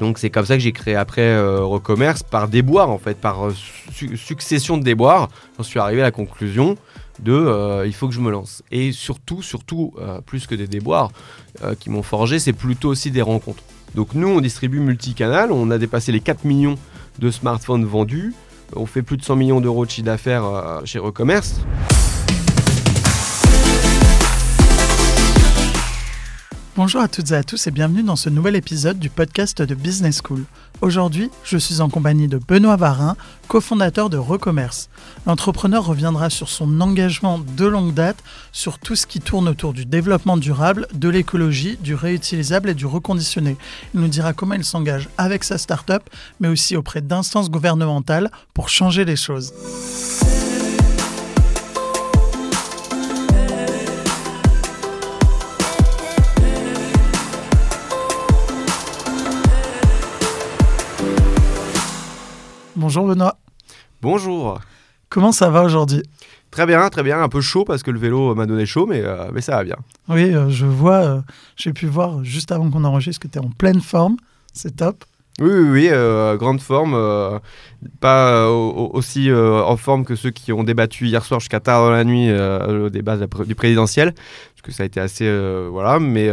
donc c'est comme ça que j'ai créé après euh, Recommerce par déboire en fait, par euh, su- succession de déboires. J'en suis arrivé à la conclusion de euh, il faut que je me lance. Et surtout, surtout, plus que des déboires qui m'ont forgé, c'est plutôt aussi des rencontres. Donc nous, on distribue multicanal, on a dépassé les 4 millions de smartphones vendus, on fait plus de 100 millions d'euros de chiffre d'affaires chez Recommerce. Bonjour à toutes et à tous et bienvenue dans ce nouvel épisode du podcast de Business School. Aujourd'hui, je suis en compagnie de Benoît Varin, cofondateur de Recommerce. L'entrepreneur reviendra sur son engagement de longue date sur tout ce qui tourne autour du développement durable, de l'écologie, du réutilisable et du reconditionné. Il nous dira comment il s'engage avec sa start-up, mais aussi auprès d'instances gouvernementales pour changer les choses. Bonjour Benoît, Bonjour comment ça va aujourd'hui? Très bien, très bien, un peu chaud parce que le vélo m'a donné chaud, mais, euh, mais ça va bien. Oui, euh, je vois, euh, j'ai pu voir juste avant qu'on enregistre que tu es en pleine forme, c'est top. Oui, oui, oui, grande forme, pas au- aussi en forme que ceux qui ont débattu hier soir jusqu'à tard dans la nuit au débat du présidentiel, parce que ça a été assez... voilà, mais,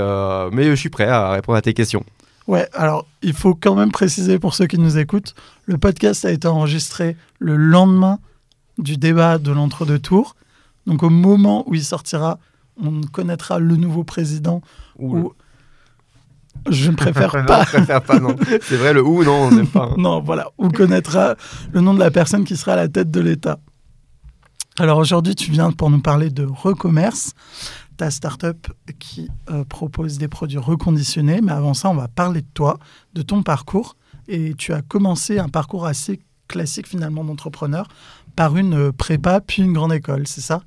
mais je suis prêt à répondre à tes questions. Ouais, alors il faut quand même préciser pour ceux qui nous écoutent, le podcast a été enregistré le lendemain du débat de l'entre-deux tours. Donc au moment où il sortira, on connaîtra le nouveau président Ou- je ne préfère Non, pas. je préfère pas, non. C'est vrai, le ou, non, on n'aime pas. hein. non, voilà, on connaîtra le nom de la personne qui sera à la tête de l'État. Alors aujourd'hui, tu viens pour nous parler de Recommerce, ta start-up qui euh, propose des produits reconditionnés. Mais avant ça, on va parler de toi, de ton parcours. Et tu as commencé un parcours assez classique finalement d'entrepreneur par une euh, prépa puis une grande école, c'est ça?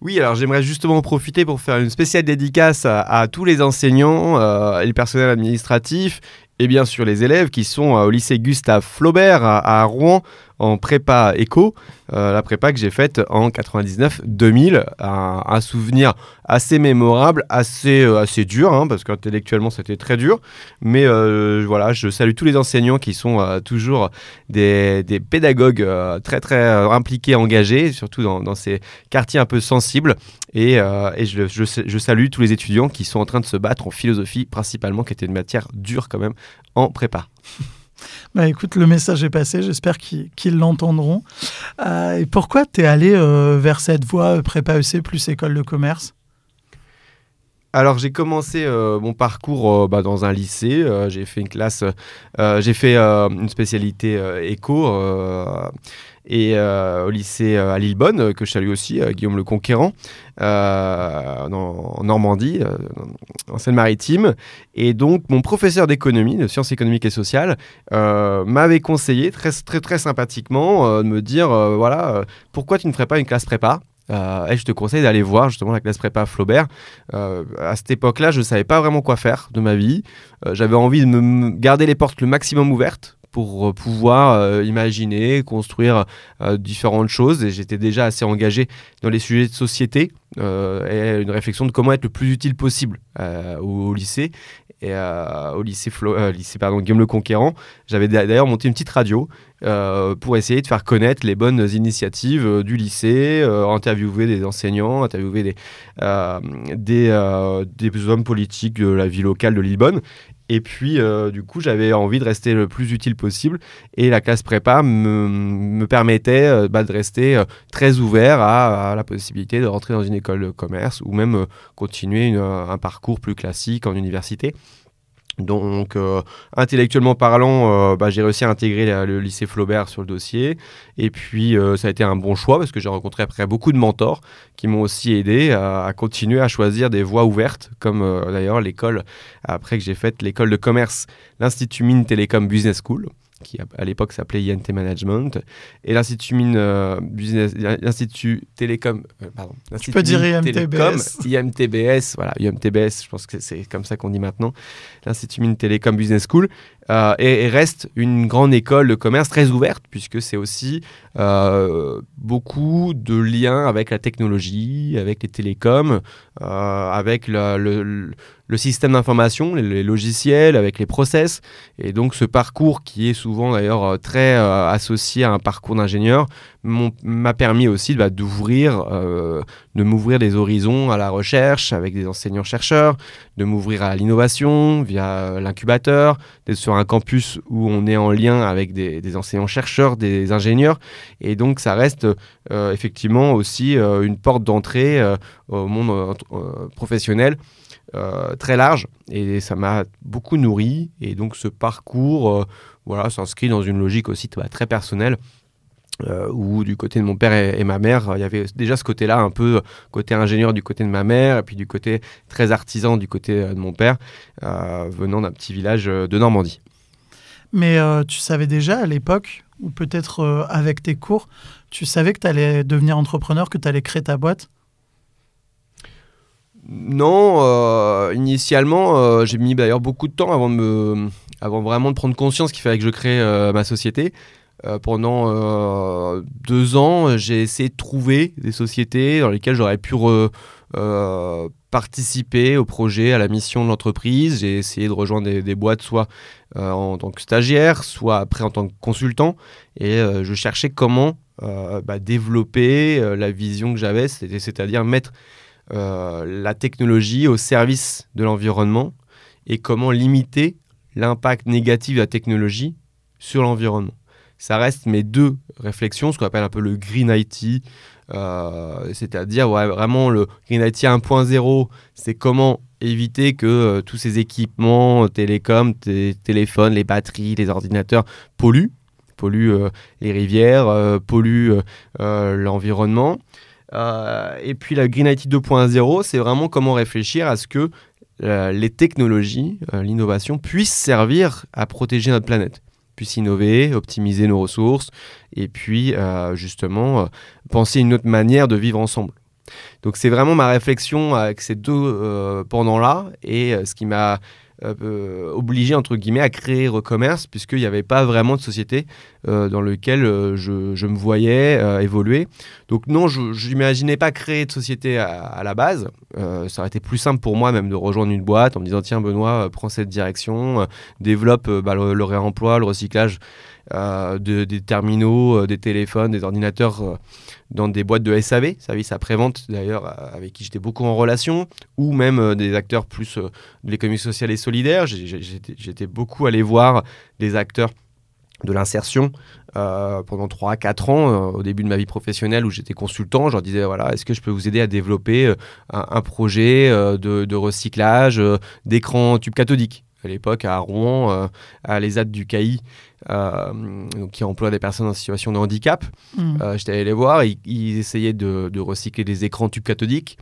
Oui, alors j'aimerais justement en profiter pour faire une spéciale dédicace à, tous les enseignants euh, et le personnel administratif et bien sûr les élèves qui sont euh, au lycée Gustave Flaubert à Rouen en prépa éco, euh, la prépa que j'ai faite en 99-2000, un, souvenir assez mémorable, assez, euh, assez dur, hein, parce qu'intellectuellement c'était très dur, mais euh, voilà, je salue tous les enseignants qui sont toujours des, des pédagogues très très impliqués, engagés, surtout dans, ces quartiers un peu sensibles. Et, je, je salue tous les étudiants qui sont en train de se battre en philosophie, principalement, qui était une matière dure quand même en prépa. Bah écoute, le message est passé, j'espère qu'ils l'entendront. Euh, et pourquoi tu es allé euh, vers cette voie euh, prépa EC plus école de commerce? Alors j'ai commencé mon parcours bah, dans un lycée. J'ai fait une classe, j'ai fait une spécialité éco et euh, au lycée euh, à Lillebonne euh, que je salue aussi, Guillaume le Conquérant, en Normandie, en Seine-Maritime. Et donc mon professeur d'économie, de sciences économiques et sociales, m'avait conseillé très très très sympathiquement de me dire voilà pourquoi tu ne ferais pas une classe prépa? Euh, et je te conseille d'aller voir justement la classe prépa Flaubert. Euh, à cette époque-là, je ne savais pas vraiment quoi faire de ma vie. Euh, J'avais envie de me- garder les portes le maximum ouvertes pour pouvoir imaginer, construire différentes choses. Et j'étais déjà assez engagé dans les sujets de société et une réflexion de comment être le plus utile possible au lycée. Et euh, au lycée, Flo- euh, lycée pardon, le Conquérant, j'avais d'a- d'ailleurs monté une petite radio euh, pour essayer de faire connaître les bonnes initiatives du lycée, interviewer des enseignants, interviewer des, des hommes politiques de la vie locale de Lillebonne. Et puis, euh, du coup, j'avais envie de rester le plus utile possible. Et la classe prépa me, me permettait euh, bah, de rester euh, très ouvert à, la possibilité de rentrer dans une école de commerce ou même continuer un parcours plus classique en université. Donc, euh, intellectuellement parlant, euh, bah, j'ai réussi à intégrer le lycée Flaubert sur le dossier. Et puis, euh, ça a été un bon choix parce que j'ai rencontré après beaucoup de mentors qui m'ont aussi aidé à, continuer à choisir des voies ouvertes, comme d'ailleurs l'école, après que j'ai fait l'école de commerce, l'Institut Mines Télécom Business School, qui à, l'époque s'appelait INT Management, et l'Institut Mines euh, Business, l'Institut Télécom, euh, pardon, l'Institut peux dire Mines Télécom, IMTBS. IMTBS, voilà, IMTBS, je pense que c'est comme ça qu'on dit maintenant, l'Institut Mines Télécom Business School, euh, et, reste une grande école de commerce très ouverte, puisque c'est aussi euh, beaucoup de liens avec la technologie, avec les télécoms, euh, avec le, le système d'information, les, logiciels, avec les process. Et donc ce parcours qui est souvent d'ailleurs euh, très euh, associé à un parcours d'ingénieur m'a permis aussi bah, d'ouvrir, euh, de m'ouvrir des horizons à la recherche avec des enseignants-chercheurs, de m'ouvrir à l'innovation via l'incubateur, d'être sur un campus où on est en lien avec des, enseignants-chercheurs, des ingénieurs. Et donc ça reste effectivement aussi une porte d'entrée au monde professionnel. Euh, très large et ça m'a beaucoup nourri. Et donc ce parcours euh, voilà, s'inscrit dans une logique aussi très personnelle. Euh, où du côté de mon père et, ma mère, il y avait déjà ce côté-là, un peu côté ingénieur du côté de ma mère, et puis du côté très artisan du côté de mon père, venant d'un petit village de Normandie. Mais tu savais déjà à l'époque, ou peut-être avec tes cours, tu savais que tu allais devenir entrepreneur, que tu allais créer ta boîte? Non, euh, initialement, euh, j'ai mis d'ailleurs beaucoup de temps avant, de me, avant vraiment de prendre conscience qu'il fallait que je crée euh, ma société. pendant deux ans, j'ai essayé de trouver des sociétés dans lesquelles j'aurais pu participer au projet, à la mission de l'entreprise. J'ai essayé de rejoindre des, boîtes, soit en tant que stagiaire, soit après en tant que consultant. Et je cherchais comment bah, développer la vision que j'avais, c'est-à-dire mettre la technologie au service de l'environnement et comment limiter l'impact négatif de la technologie sur l'environnement. Ça reste mes deux réflexions, ce qu'on appelle un peu le Green IT, euh, c'est-à-dire vraiment le Green IT 1.0, c'est comment éviter que euh, tous ces équipements, télécoms, téléphones, les batteries, les ordinateurs polluent, polluent les rivières, polluent l'environnement. Euh, et puis la Green IT 2.0, c'est vraiment comment réfléchir à ce que euh, les technologies, euh, l'innovation puissent servir à protéger notre planète, puissent innover, optimiser nos ressources, et puis justement penser une autre manière de vivre ensemble. Donc c'est vraiment ma réflexion avec ces deux pendant-là, et ce qui m'a euh, obligé entre guillemets à créer Recommerce puisqu'il n'y avait pas vraiment de société euh, dans lequel euh, je, me voyais évoluer. Donc non, je n'imaginais pas créer de société à, la base. ça aurait été plus simple pour moi même de rejoindre une boîte en me disant tiens Benoît, prends cette direction, développe bah, le, réemploi, le recyclage de, des terminaux, des téléphones, des ordinateurs dans des boîtes de SAV, service après-vente d'ailleurs, euh, avec qui j'étais beaucoup en relation, ou même euh, des acteurs plus euh, de l'économie sociale et solidaire. J'étais beaucoup allé voir des acteurs de l'insertion pendant 3-4 ans au début de ma vie professionnelle où j'étais consultant. Je leur disais voilà, est-ce que je peux vous aider à développer un, projet de, de, recyclage d'écran tube cathodique à l'époque à Rouen, à l'ESAT du CAI, euh, qui emploie des personnes en situation de handicap. Mm. Euh, j'étais allé les voir, ils, ils essayaient de, recycler des écrans tubes cathodiques.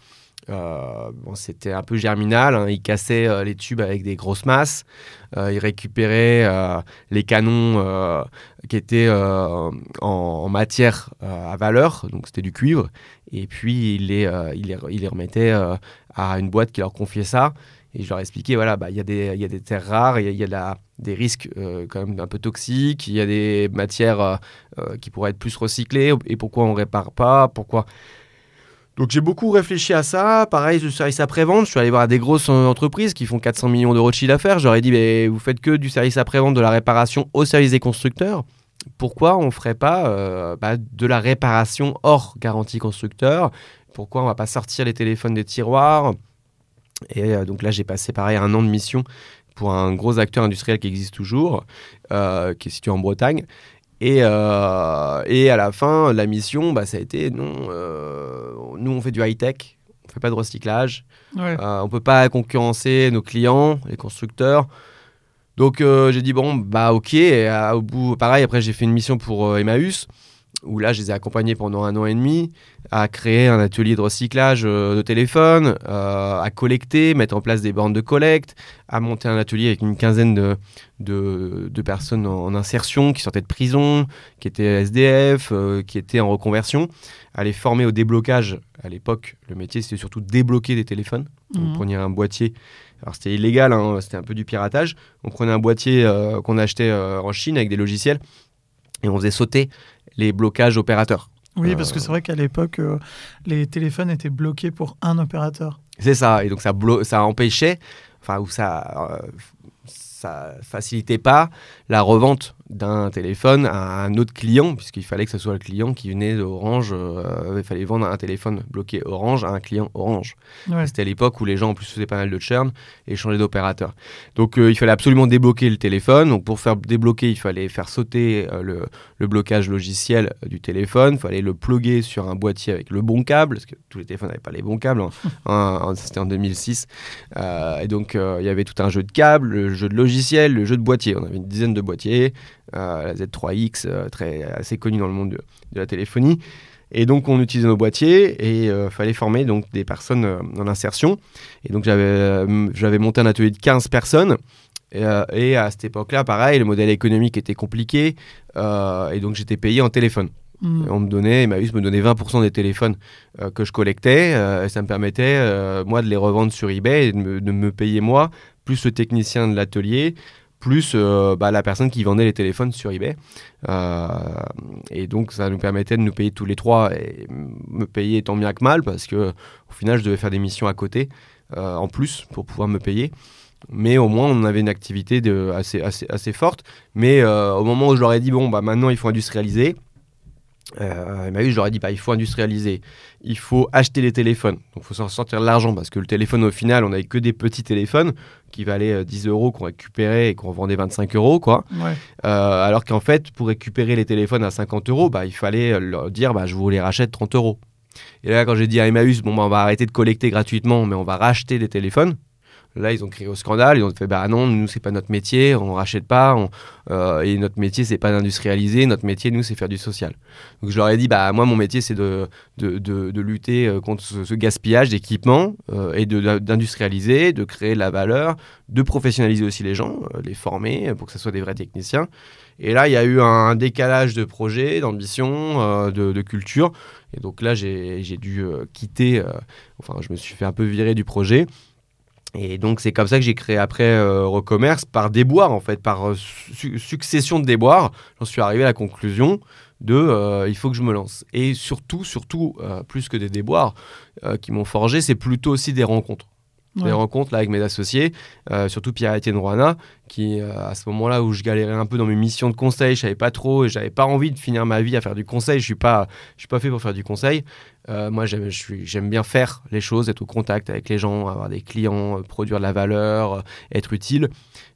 Euh, bon, c'était un peu germinal, hein. ils cassaient les tubes avec des grosses masses, ils récupéraient les canons qui étaient en, matière à valeur, donc c'était du cuivre, et puis ils les, les, les remettaient à une boîte qui leur confiait ça. Et je leur expliquais, voilà, bah, il y, a des, y a des terres rares, il y, a, des risques euh, quand même un peu toxiques, il y a des matières euh, euh, qui pourraient être plus recyclées, et pourquoi on ne répare pas, pourquoi... Donc j'ai beaucoup réfléchi à ça. Pareil, le service après-vente, je suis allé voir des grosses entreprises qui font 400 millions d'euros de chiffre d'affaires. J'aurais dit, mais vous faites que du service après-vente, de la réparation au service des constructeurs. Pourquoi on ne ferait pas bah, de la réparation hors garantie constructeur? Pourquoi on ne va pas sortir les téléphones des tiroirs? Et euh, donc là, j'ai passé pareil un an de mission pour un gros acteur industriel qui existe toujours, euh, qui est situé en Bretagne. Et, euh, et, à la fin, la mission, bah, ça a été non, nous on fait du high-tech, on fait pas de recyclage, on on peut pas concurrencer nos clients, les constructeurs. Donc j'ai dit bon, bah ok, et, au bout, pareil, après j'ai fait une mission pour Emmaüs où là, je les ai accompagnés pendant un an et demi à créer un atelier de recyclage euh, de téléphone, euh, à collecter, mettre en place des bornes de collecte, à monter un atelier avec une quinzaine de, de, personnes en, insertion qui sortaient de prison, qui étaient SDF, euh, qui étaient en reconversion, à les former au déblocage. À l'époque, le métier, c'était surtout débloquer des téléphones. Vous mhm. preniez un boîtier Alors c'était illégal, hein, c'était un peu du piratage. On prenait un boîtier euh, qu'on achetait en Chine avec des logiciels et on faisait sauter les blocages opérateurs. Oui, parce que c'est vrai qu'à l'époque, euh, les téléphones étaient bloqués pour un opérateur. C'est ça, et donc ça, blo- ça empêchait, enfin, ou ça, euh, ça facilitait pas la revente d'un téléphone à un autre client, puisqu'il fallait que ce soit le client qui venait d'Orange, euh, il fallait vendre un téléphone bloqué Orange à un client Orange. Ouais. C'était l'époque où les gens en plus faisaient pas mal de churn et changeaient d'opérateur. Donc euh, il fallait absolument débloquer le téléphone. Donc pour faire débloquer, il fallait faire sauter euh, le, le blocage logiciel du téléphone. Il fallait le plugger sur un boîtier avec le bon câble, parce que tous les téléphones n'avaient pas les bons câbles. hein. En- en- C'était en 2006. Euh, et donc il y avait tout un jeu de câbles, le jeu de logiciel, le jeu de boîtier. On avait une dizaine de boîtiers. Euh, la Z3X, euh, très, assez connue dans le monde de, de la téléphonie. Et donc on utilisait nos boîtiers et il fallait former donc des personnes euh, en insertion. Et donc j'avais euh, monté un atelier de 15 personnes. Et, euh, et à cette époque-là, pareil, le modèle économique était compliqué. euh, et donc j'étais payé en téléphone. Et On me donnait, Emmaüs me donnait 20% des téléphones euh, que je collectais. euh, et ça me permettait, euh, moi, de les revendre sur eBay et de me, de me payer moi, plus le technicien de l'atelier, plus euh, bah, la personne qui vendait les téléphones sur eBay. Euh, et donc, ça nous permettait de nous payer tous les trois et me payer tant bien que mal parce que au final, je devais faire des missions à côté euh, en plus pour pouvoir me payer. Mais au moins, on avait une activité de, assez, assez, assez forte. Mais au moment où je leur ai dit, bon, bah, maintenant, il faut industrialiser, euh, je leur ai dit, bah, il faut industrialiser, il faut acheter les téléphones. Donc, il faut s'en sortir de l'argent parce que le téléphone, au final, on n'avait que des petits téléphones qui valaient euh, 10 euros qu'on récupérait et qu'on revendait 25 euros, quoi. Ouais. Euh, alors qu'en fait, pour récupérer les téléphones à 50 euros, bah, il fallait euh, leur dire bah, je vous les rachète 30 euros. Et là, quand j'ai dit à Emmaüs, bon, bah, on va arrêter de collecter gratuitement, mais on va racheter des téléphones. Là, ils ont crié au scandale, ils ont fait bah non, nous, c'est pas notre métier, on rachète pas, euh, et notre métier, c'est pas d'industrialiser, notre métier, nous, c'est faire du social. Donc je leur ai dit bah moi, mon métier, c'est de, de, de- lutter euh, contre ce, gaspillage d'équipements euh, et d'industrialiser, de créer de la valeur, de professionnaliser aussi les gens, les former pour que ce soit des vrais techniciens. Et là, il y a eu un décalage de projet, d'ambition, de, culture. Et donc là, j'ai dû quitter, enfin, je me suis fait un peu virer du projet. Et donc, c'est comme ça que j'ai créé après euh, Recommerce, par déboire, en fait, par euh, su- succession de déboires. J'en suis arrivé à la conclusion de euh, il faut que je me lance. Et surtout, surtout, plus que des déboires qui m'ont forgé, c'est plutôt aussi des rencontres des Ouais. rencontres là avec mes associés, euh, surtout Pierre-Étienne Rouana, qui euh, à ce moment-là où je galérais un peu dans mes missions de conseil, je savais pas trop et j'avais pas envie de finir ma vie à faire du conseil. Je suis pas, je suis pas fait pour faire du conseil. Euh, moi, j'aime, bien faire les choses, être au contact avec les gens, avoir des clients, euh, produire de la valeur, être utile.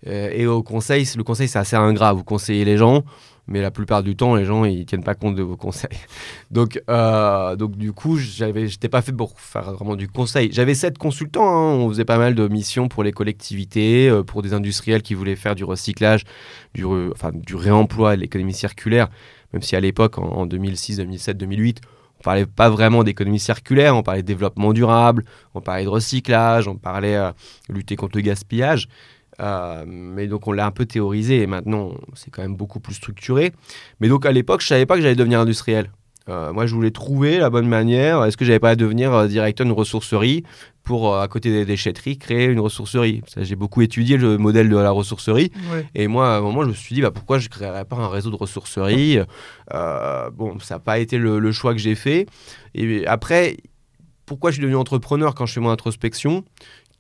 Et au conseil, le conseil c'est assez ingrat. Vous conseillez les gens. Mais la plupart du temps, les gens, ils tiennent pas compte de vos conseils. Donc, euh, donc du coup, j'avais, j'étais pas fait pour faire vraiment du conseil. J'avais sept consultants. hein. On faisait pas mal de missions pour les collectivités, euh, pour des industriels qui voulaient faire du recyclage, du, re- enfin, du réemploi, l'économie circulaire. Même si à l'époque, en, en 2006, 2007, 2008, on parlait pas vraiment d'économie circulaire. On parlait de développement durable, on parlait de recyclage, on parlait euh, lutter contre le gaspillage. Euh, mais donc on l'a un peu théorisé et maintenant c'est quand même beaucoup plus structuré. Mais donc à l'époque, je savais pas que j'allais devenir industriel. Euh, moi, je voulais trouver la bonne manière. Est-ce que j'allais pas à devenir euh, directeur d'une ressourcerie pour, euh, à côté des déchetteries, créer une ressourcerie? J'ai beaucoup étudié le modèle de la ressourcerie. Ouais. Et moi, à un moment, je me suis dit, bah, pourquoi je ne créerais pas un réseau de ressourceries Euh, Bon, ça n'a pas été le, le choix que j'ai fait. Et après, pourquoi je suis devenu entrepreneur quand je fais mon introspection?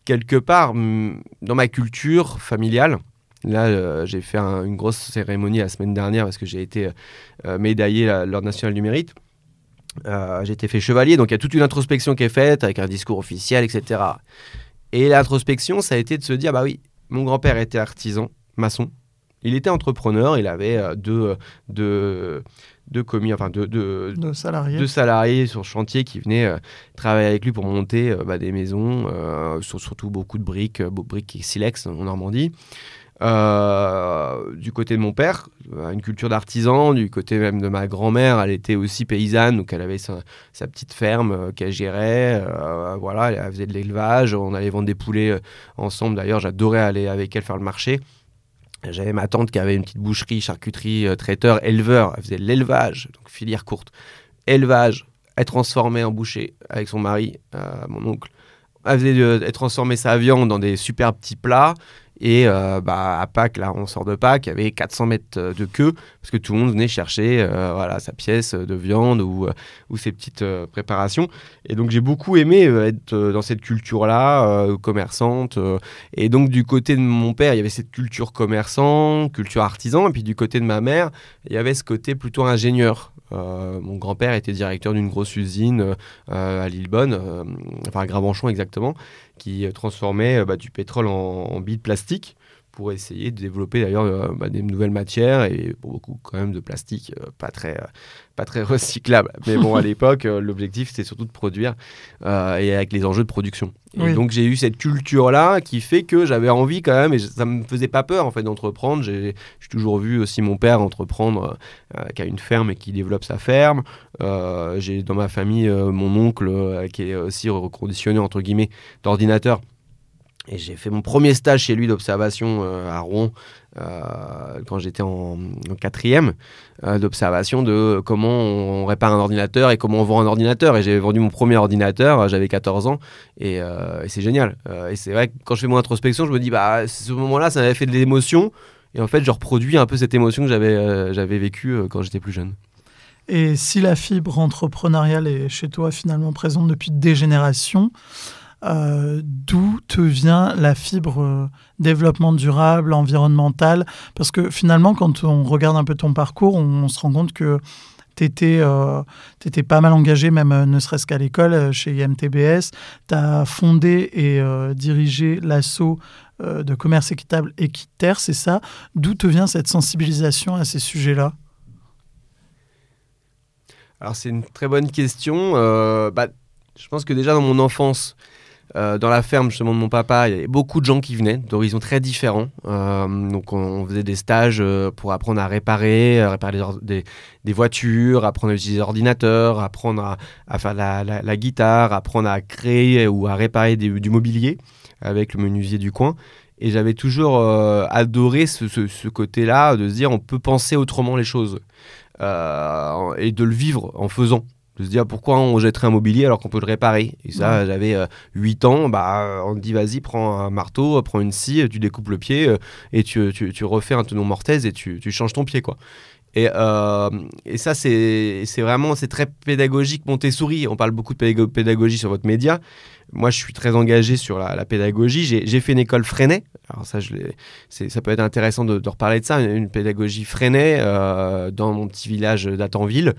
Quelque part, dans ma culture familiale, là, euh, j'ai fait un- une grosse cérémonie la semaine dernière parce que j'ai été euh, médaillé à l'Ordre national du mérite. Euh, j'ai été fait chevalier, donc il y a toute une introspection qui est faite avec un discours officiel, etc. Et l'introspection, ça a été de se dire, bah oui, mon grand-père était artisan, maçon. Il était entrepreneur, il avait euh, deux, deux commis, enfin deux, De salariés. sur chantier qui venaient euh, travailler avec lui pour monter euh, bah, des maisons, euh, sur- surtout beaucoup de briques, de briques et silex en Normandie. Du côté de mon père, une culture d'artisan. Du côté même de ma grand-mère, elle était aussi paysanne, donc elle avait sa, sa petite ferme qu'elle gérait. voilà, elle faisait de l'élevage. On allait vendre des poulets ensemble. D'ailleurs, j'adorais aller avec elle faire le marché. J'avais ma tante qui avait une petite boucherie, charcuterie, euh, traiteur, éleveur. Elle faisait l'élevage, donc filière courte. Élevage, elle transformait en boucher avec son mari, euh, mon oncle. elle faisait transformer sa viande dans des super petits plats. Et euh, bah, à Pâques, là, on sort de Pâques, il y avait 400 mètres euh, de queue parce que tout le monde venait chercher euh, voilà, sa pièce de viande ou, ou ses petites préparations. Et donc, j'ai beaucoup aimé être dans cette culture-là, commerçante. et donc, du côté de mon père, il y avait cette culture commerçant, culture artisan. Et puis, du côté de ma mère, il y avait ce côté plutôt ingénieur. mon grand-père était directeur d'une grosse usine à Lillebonne, enfin à Gravenchon exactement, qui transformait euh, bah, du pétrole en, en billes de plastique pour essayer de développer d'ailleurs euh, bah, des nouvelles matières et pour beaucoup quand même de plastique euh, pas très pas très recyclable. Mais bon à l'époque l'objectif c'était surtout de produire et avec les enjeux de production. Et donc j'ai eu cette culture là qui fait que j'avais envie quand même et ça me faisait pas peur en fait d'entreprendre. J'ai toujours vu aussi mon père entreprendre qui a une ferme et qui développe sa ferme. J'ai dans ma famille mon oncle qui est aussi reconditionné entre guillemets d'ordinateur et j'ai fait mon premier stage chez lui d'observation euh, à Rouen euh, quand j'étais en, quatrième euh, d'observation de comment on, répare un ordinateur et comment on vend un ordinateur. Et j'ai vendu mon premier ordinateur, j'avais 14 ans et, c'est génial. et c'est vrai que quand je fais mon introspection, je me dis, bah, ce moment-là, ça m'avait fait de l'émotion. Et en fait, je reproduis un peu cette émotion que j'avais j'avais vécue quand j'étais plus jeune. Et si la fibre entrepreneuriale est chez toi finalement présente depuis des générations, euh, d'où te vient la fibre euh, développement durable, environnemental? Parce que finalement, quand on regarde un peu ton parcours, on, se rend compte que tu étais, euh, pas mal engagé, même ne serait-ce qu'à l'école, chez IMTBS. Tu as fondé et dirigé l'assaut de commerce équitable Équiterre, c'est ça? D'où te vient cette sensibilisation à ces sujets-là? alors c'est une très bonne question. Bah, je pense que déjà dans mon enfance, euh, dans la ferme justement de mon papa, il y avait beaucoup de gens qui venaient d'horizons très différents. Euh, donc on, faisait des stages euh, pour apprendre à réparer, à réparer des, des, voitures, apprendre à utiliser l'ordinateur, apprendre à, faire la, la, guitare, apprendre à créer ou à réparer du mobilier avec le menuisier du coin. Et j'avais toujours adoré ce, ce côté-là de se dire on peut penser autrement les choses et de le vivre en faisant de se dire pourquoi on jetterait un mobilier alors qu'on peut le réparer? Et ça, j'avais 8 euh, ans, bah, on te dit vas-y, prends un marteau, prends une scie, tu découpes le pied euh, et tu, tu, tu, refais un tenon mortaise et tu, tu changes ton pied. quoi. Et, euh, et, ça, c'est vraiment c'est très pédagogique. Montessori, on parle beaucoup de pédagogie sur votre média. Moi, je suis très engagé sur la, pédagogie. J'ai fait une école Freinet. Alors ça, je ça peut être intéressant de, de, reparler de ça. Une, pédagogie Freinet dans mon petit village d'Atanville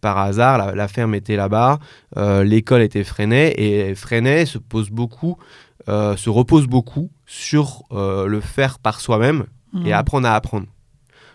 par hasard, la, ferme était là-bas, euh, l'école était Freinet, et Freinet se pose beaucoup, euh, se repose beaucoup sur euh, le faire par soi-même et mmh. apprendre à apprendre.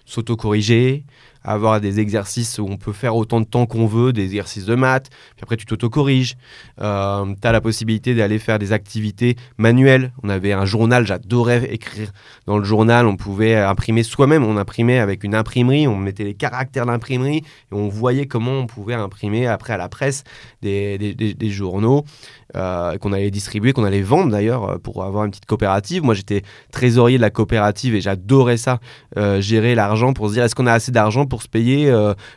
S'auto-corriger, avoir des exercices où on peut faire autant de temps qu'on veut, des exercices de maths, puis après tu t'auto-corriges. Euh, tu as la possibilité d'aller faire des activités manuelles. On avait un journal, j'adorais écrire dans le journal, on pouvait imprimer soi-même, on imprimait avec une imprimerie, on mettait les caractères d'imprimerie et on voyait comment on pouvait imprimer après à la presse des, des journaux. Euh, qu'on allait distribuer, qu'on allait vendre d'ailleurs euh, pour avoir une petite coopérative. Moi j'étais trésorier de la coopérative et j'adorais ça, euh, gérer l'argent pour se dire est-ce qu'on a assez d'argent pour se payer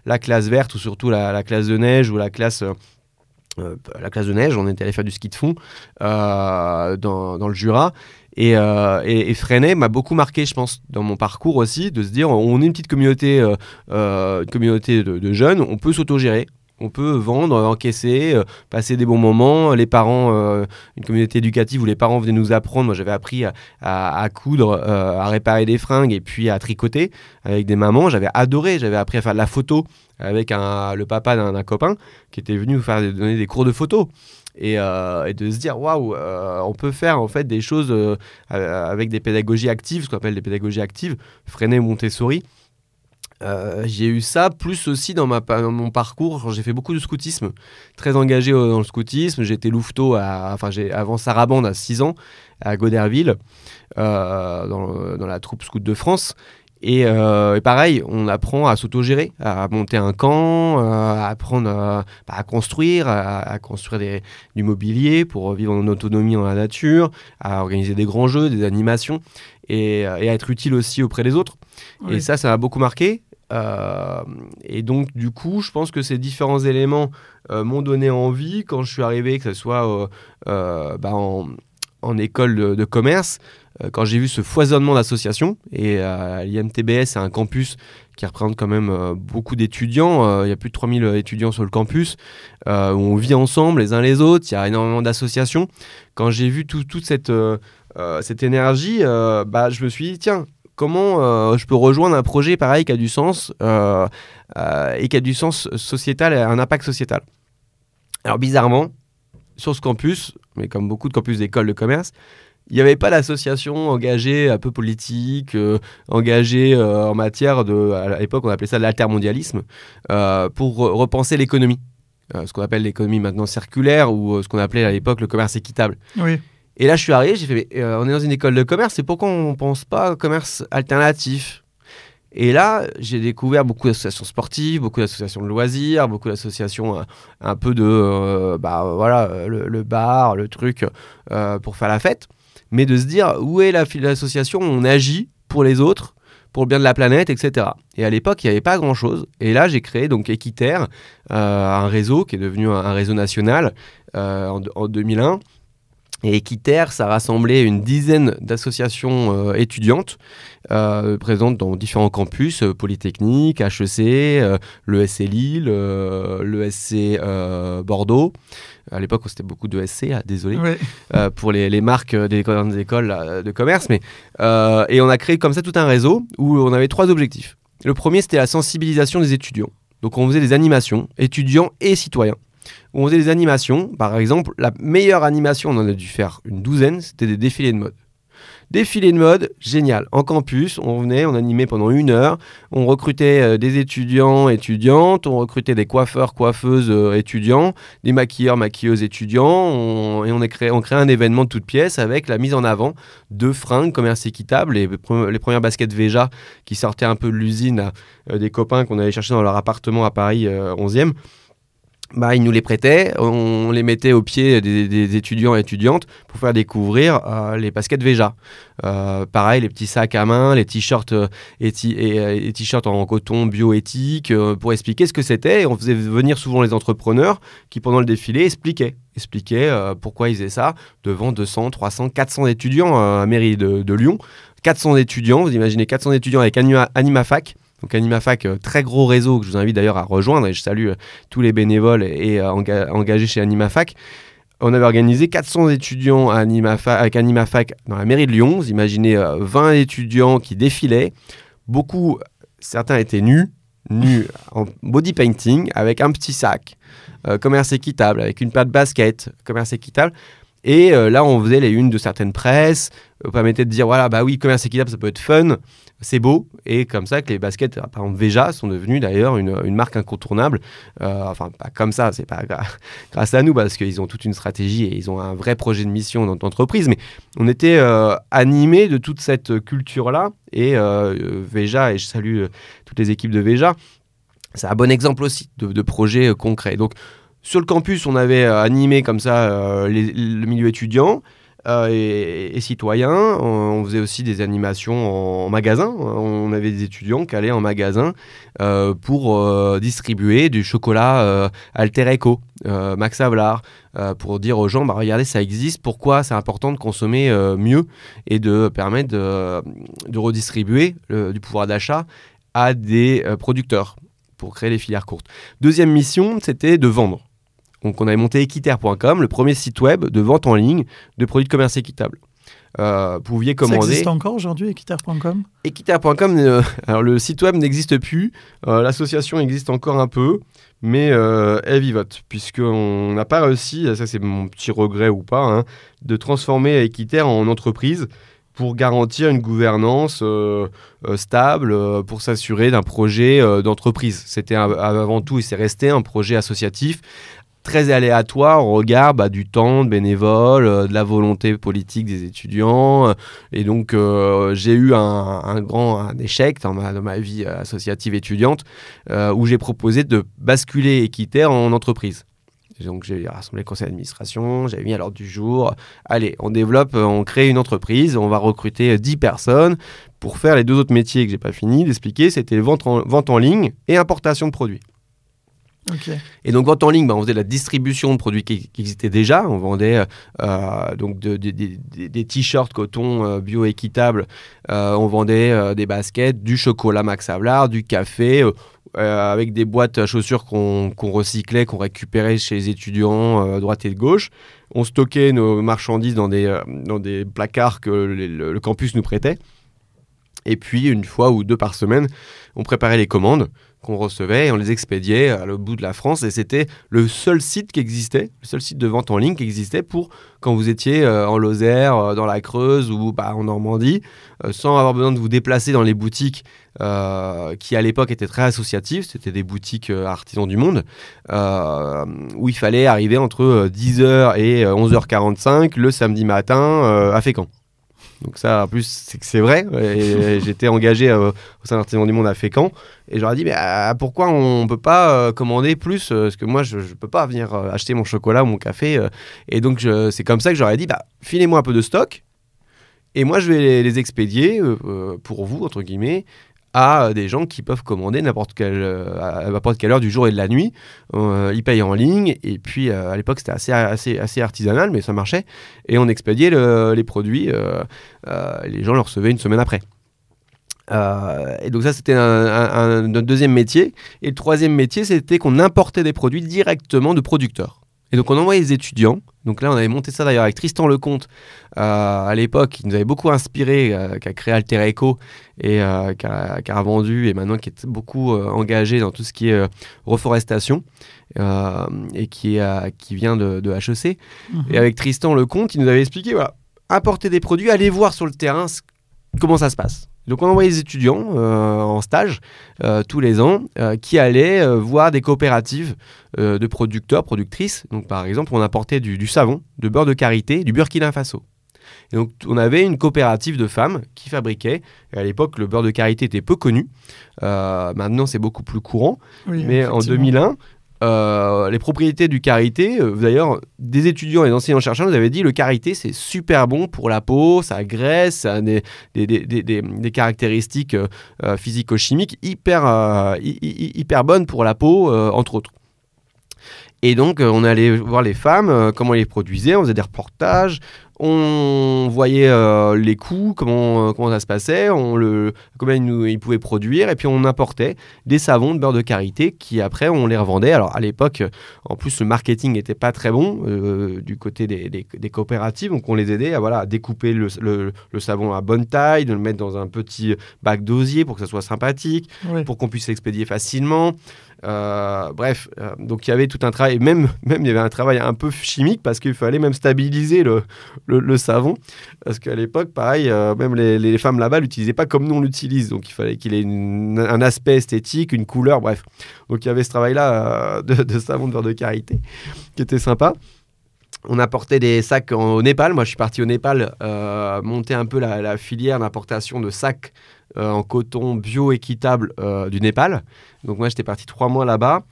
la classe verte ou surtout la, classe de neige ou la classe... la classe de neige, on était allé faire du ski de fond dans, le Jura. Et, et, Freinet m'a beaucoup marqué, je pense, dans mon parcours aussi, de se dire on est une petite communauté, une communauté de, de jeunes, on peut s'autogérer, on peut vendre, encaisser, euh, passer des bons moments. Les parents, euh, une communauté éducative où les parents venaient nous apprendre. Moi, j'avais appris à, coudre, euh, à réparer des fringues et puis à tricoter avec des mamans. J'avais adoré. J'avais appris à faire de la photo avec le papa d'un copain qui était venu nous faire donner des cours de photo. Et, de se dire waouh, on peut faire en fait des choses avec des pédagogies actives, ce qu'on appelle des pédagogies actives, Freinet Montessori. Euh, j'ai eu ça, plus aussi dans, mon parcours, j'ai fait beaucoup de scoutisme, très engagé dans le scoutisme. Été louveteau à, enfin, avant Sarabande à 6 ans, à Goderville, euh, dans, la troupe scout de France. Euh, et, pareil, on apprend à s'autogérer, à monter un camp, à apprendre à, bah, construire, à, construire du mobilier pour vivre en autonomie dans la nature, à organiser des grands jeux, des animations et, à être utile aussi auprès des autres. Et ça, ça m'a beaucoup marqué. et donc, du coup, je pense que ces différents éléments m'ont donné envie quand je suis arrivé, que ce soit bah, en, école de commerce, euh, quand j'ai vu ce foisonnement d'associations, et euh, l'IMTBS, c'est un campus qui représente quand même euh, beaucoup d'étudiants, il y a plus de 3000 étudiants sur le campus, où on vit ensemble les uns les autres, il y a énormément d'associations. Quand j'ai vu toute cette, cette énergie, bah, je me suis dit, tiens, comment je peux rejoindre un projet pareil qui a du sens et qui a du sens sociétal un impact sociétal. Alors bizarrement, sur ce campus, mais comme beaucoup de campus d'écoles de commerce, il n'y avait pas d'association engagée un peu politique, euh, engagée euh, en matière de, à l'époque on appelait ça l'altermondialisme, euh, pour repenser l'économie. ce qu'on appelle l'économie maintenant circulaire ou ce qu'on appelait à l'époque le commerce équitable. Oui. Et là je suis arrivé, j'ai fait, on est dans une école de commerce, c'est pourquoi on ne pense pas au commerce alternatif? Et là, j'ai découvert beaucoup d'associations sportives, beaucoup d'associations de loisirs, beaucoup d'associations un peu de, bah voilà, le, bar, le truc pour faire la fête mais de se dire où est l'association où on agit pour les autres, pour le bien de la planète, etc. Et à l'époque, il n'y avait pas grand-chose. Et là, j'ai créé donc euh, un réseau qui est devenu un, réseau national euh, en, 2001. Et Equiterre, ça rassemblait une dizaine d'associations euh, étudiantes présentes dans différents campus, Polytechnique, HEC, le SC Lille, le SC Bordeaux. À l'époque, c'était beaucoup de SC, ah, désolé, euh, pour les, marques des écoles, de commerce. Mais, euh, et on a créé comme ça tout un réseau où on avait trois objectifs. Le premier, c'était la sensibilisation des étudiants. Donc on faisait des animations, étudiants et citoyens. On faisait des animations, par exemple, la meilleure animation, on en a dû faire une douzaine, c'était des défilés de mode. Défilé de mode, génial. En campus, on venait, on animait pendant une heure. On recrutait euh, des étudiants, étudiantes. On recrutait des coiffeurs, coiffeuses, euh, étudiants. Des maquilleurs, maquilleuses, étudiants. et on, créait un événement de toutes pièces avec la mise en avant de fringues, commerce équitable. Les, les premières baskets Veja qui sortaient un peu de l'usine euh, des copains qu'on allait chercher dans leur appartement à Paris 11e bah, ils nous les prêtaient, on les mettait au pied des, étudiants et étudiantes pour faire découvrir euh, les baskets Veja. Euh, pareil, les petits sacs à main, les t-shirts euh, et, t-shirts en coton bioéthique pour expliquer ce que c'était. On faisait venir souvent les entrepreneurs qui, pendant le défilé, expliquaient, expliquaient pourquoi ils faisaient ça devant 200, 300, 400 étudiants à mairie de, de Lyon. 400 étudiants, vous imaginez 400 étudiants avec Anima, AnimaFac donc AnimaFac, euh, très gros réseau que je vous invite d'ailleurs à rejoindre et je salue euh, tous les bénévoles et euh, engagés chez AnimaFac. On avait organisé 400 étudiants à avec AnimaFac dans la mairie de Lyon. Vous imaginez 20 étudiants qui défilaient. Beaucoup, certains étaient nus, nus en body painting avec un petit sac, commerce équitable, avec une paire de basket, commerce équitable. Et là, on faisait les unes de certaines presses, on permettait de dire voilà, bah oui, commerce équitable, ça peut être fun c'est beau. Et comme ça que les baskets, par exemple Veja, sont devenues d'ailleurs une, marque incontournable. Euh, enfin, pas comme ça, c'est pas grâce à nous, parce qu'ils ont toute une stratégie et ils ont un vrai projet de mission dans l'entreprise. Mais on était euh, animés de toute cette culture-là. Et euh, Veja, et je salue toutes les équipes de Veja, c'est un bon exemple aussi de, de projets concrets. Donc, sur le campus, on avait animé comme ça le milieu étudiant. Euh, et, citoyens. On, faisait aussi des animations en, magasin. On avait des étudiants qui allaient en magasin euh, pour euh, distribuer du chocolat Alter Eco, Max pour dire aux gens, bah, regardez, ça existe, pourquoi c'est important de consommer mieux et de permettre de redistribuer du pouvoir d'achat à des producteurs pour créer les filières courtes. Deuxième mission, c'était de vendre. Donc on avait monté équiterre.com, le premier site web de vente en ligne de produits de commerce équitable. Euh, vous pouviez commander. Ça existe encore aujourd'hui, équiterre.com Équiterre.com, euh, alors le site web n'existe plus, euh, l'association existe encore un peu, mais elle vivote, puisqu'on n'a pas réussi, ça c'est mon petit regret ou pas, hein, de transformer Équiterre en entreprise pour garantir une gouvernance stable, pour s'assurer d'un projet d'entreprise. C'était avant tout, et c'est resté un projet associatif très aléatoire au regard bah, du temps de bénévoles, euh, de la volonté politique des étudiants. Euh, et donc, euh, j'ai eu un, grand un échec dans ma, vie associative étudiante où j'ai proposé de basculer Équiterre en entreprise. Donc j'ai rassemblé le conseil d'administration, j'avais mis à l'ordre du jour, allez, on développe, on crée une entreprise, on va recruter 10 personnes pour faire les deux autres métiers que j'ai pas fini d'expliquer, c'était vente en, vente en ligne et importation de produits. Et donc, vente en ligne, bah, on faisait la distribution de produits qui, existaient déjà. On vendait euh, donc des t-shirts coton euh, bio équitable. Euh, on vendait des baskets, du chocolat Max Havelaar, du café, avec des boîtes à chaussures qu'on recyclait, qu'on récupérait chez les étudiants droite et de gauche. On stockait nos marchandises dans des, dans des placards que le campus nous prêtait. Et puis, une fois ou deux par semaine, on préparait les commandes qu'on recevait et on les expédiait à l'autre bout de la France. Et c'était le seul site qui existait, le seul site de vente en ligne qui existait pour quand vous étiez euh, en Lozère, euh, dans la Creuse ou bah, en Normandie, euh, sans avoir besoin de vous déplacer dans les boutiques qui à l'époque étaient très associatives. C'était des boutiques artisans du monde où il fallait arriver entre 10h et 11h45 le samedi matin à Fécamp. Donc ça, en plus, c'est que c'est vrai. J'étais engagé euh, au sein d'Artisan du Monde à Fécamp. Et j'aurais dit, mais ah, pourquoi on ne peut pas euh, commander plus euh, Parce que moi, je ne peux pas venir acheter mon chocolat ou mon café. et donc, c'est comme ça que j'aurais dit, bah, filez-moi un peu de stock. Et moi, je vais les expédier pour vous, entre guillemets, à des gens qui peuvent commander n'importe quelle, euh, à n'importe quelle heure du jour et de la nuit. Euh, ils payent en ligne et puis euh, à l'époque c'était assez, artisanal mais ça marchait et on expédiait les produits. les gens le recevaient une semaine après. et donc ça c'était notre deuxième métier. Et le troisième métier c'était qu'on importait des produits directement de producteurs. Et donc on envoyait les étudiants. Donc là on avait monté ça d'ailleurs avec Tristan Lecomte euh, à l'époque, qui nous avait beaucoup inspiré, euh, qui a créé Alter Eco et euh, qui, a, vendu et maintenant qui est beaucoup engagé dans tout ce qui est reforestation et qui, qui vient de, HEC. Mhm. Et avec Tristan Lecomte, il nous avait expliqué, voilà, apporter des produits, aller voir sur le terrain comment ça se passe. Donc on envoyait des étudiants euh, en stage euh, tous les ans euh, qui allaient voir des coopératives de producteurs, productrices. Donc par exemple, on apportait du, savon, de beurre de karité, du Burkina Faso. Et donc on avait une coopérative de femmes qui fabriquait. à l'époque, le beurre de karité était peu connu. maintenant, c'est beaucoup plus courant. mais en 2001, euh, les propriétés du karité, euh, d'ailleurs, des étudiants et des enseignants chercheurs nous avaient dit le karité c'est super bon pour la peau, ça graisse, ça a des, caractéristiques euh, physico-chimiques hyper, hyper bonnes pour la peau, entre autres. Et donc, on allait voir les femmes, comment elles les produisaient, on faisait des reportages, on voyait euh, les coûts, comment, euh, comment ça se passait, on le, combien ils, pouvaient produire, et puis on importait des savons de beurre de karité qui après on les revendait. Alors à l'époque, en plus le marketing n'était pas très bon euh, du côté des, coopératives, donc on les aidait à, voilà, découper le, savon à bonne taille, de le mettre dans un petit bac d'osier pour que ça soit sympathique, pour qu'on puisse l'expédier facilement. Bref, donc il y avait tout un travail, même, même il y avait un travail un peu chimique parce qu'il fallait même stabiliser le, savon. Parce qu'à l'époque, pareil, euh, même les, femmes là-bas l'utilisaient pas comme nous on l'utilise. Donc il fallait qu'il ait un aspect esthétique, une couleur, bref. Donc il y avait ce travail-là euh, de, savon de beurre de karité qui était sympa. On apportait des sacs au Népal. Moi, je suis parti au Népal euh, monter un peu la, filière d'importation de sacs en coton bio équitable du Népal. Donc moi, j'étais parti trois mois là-bas.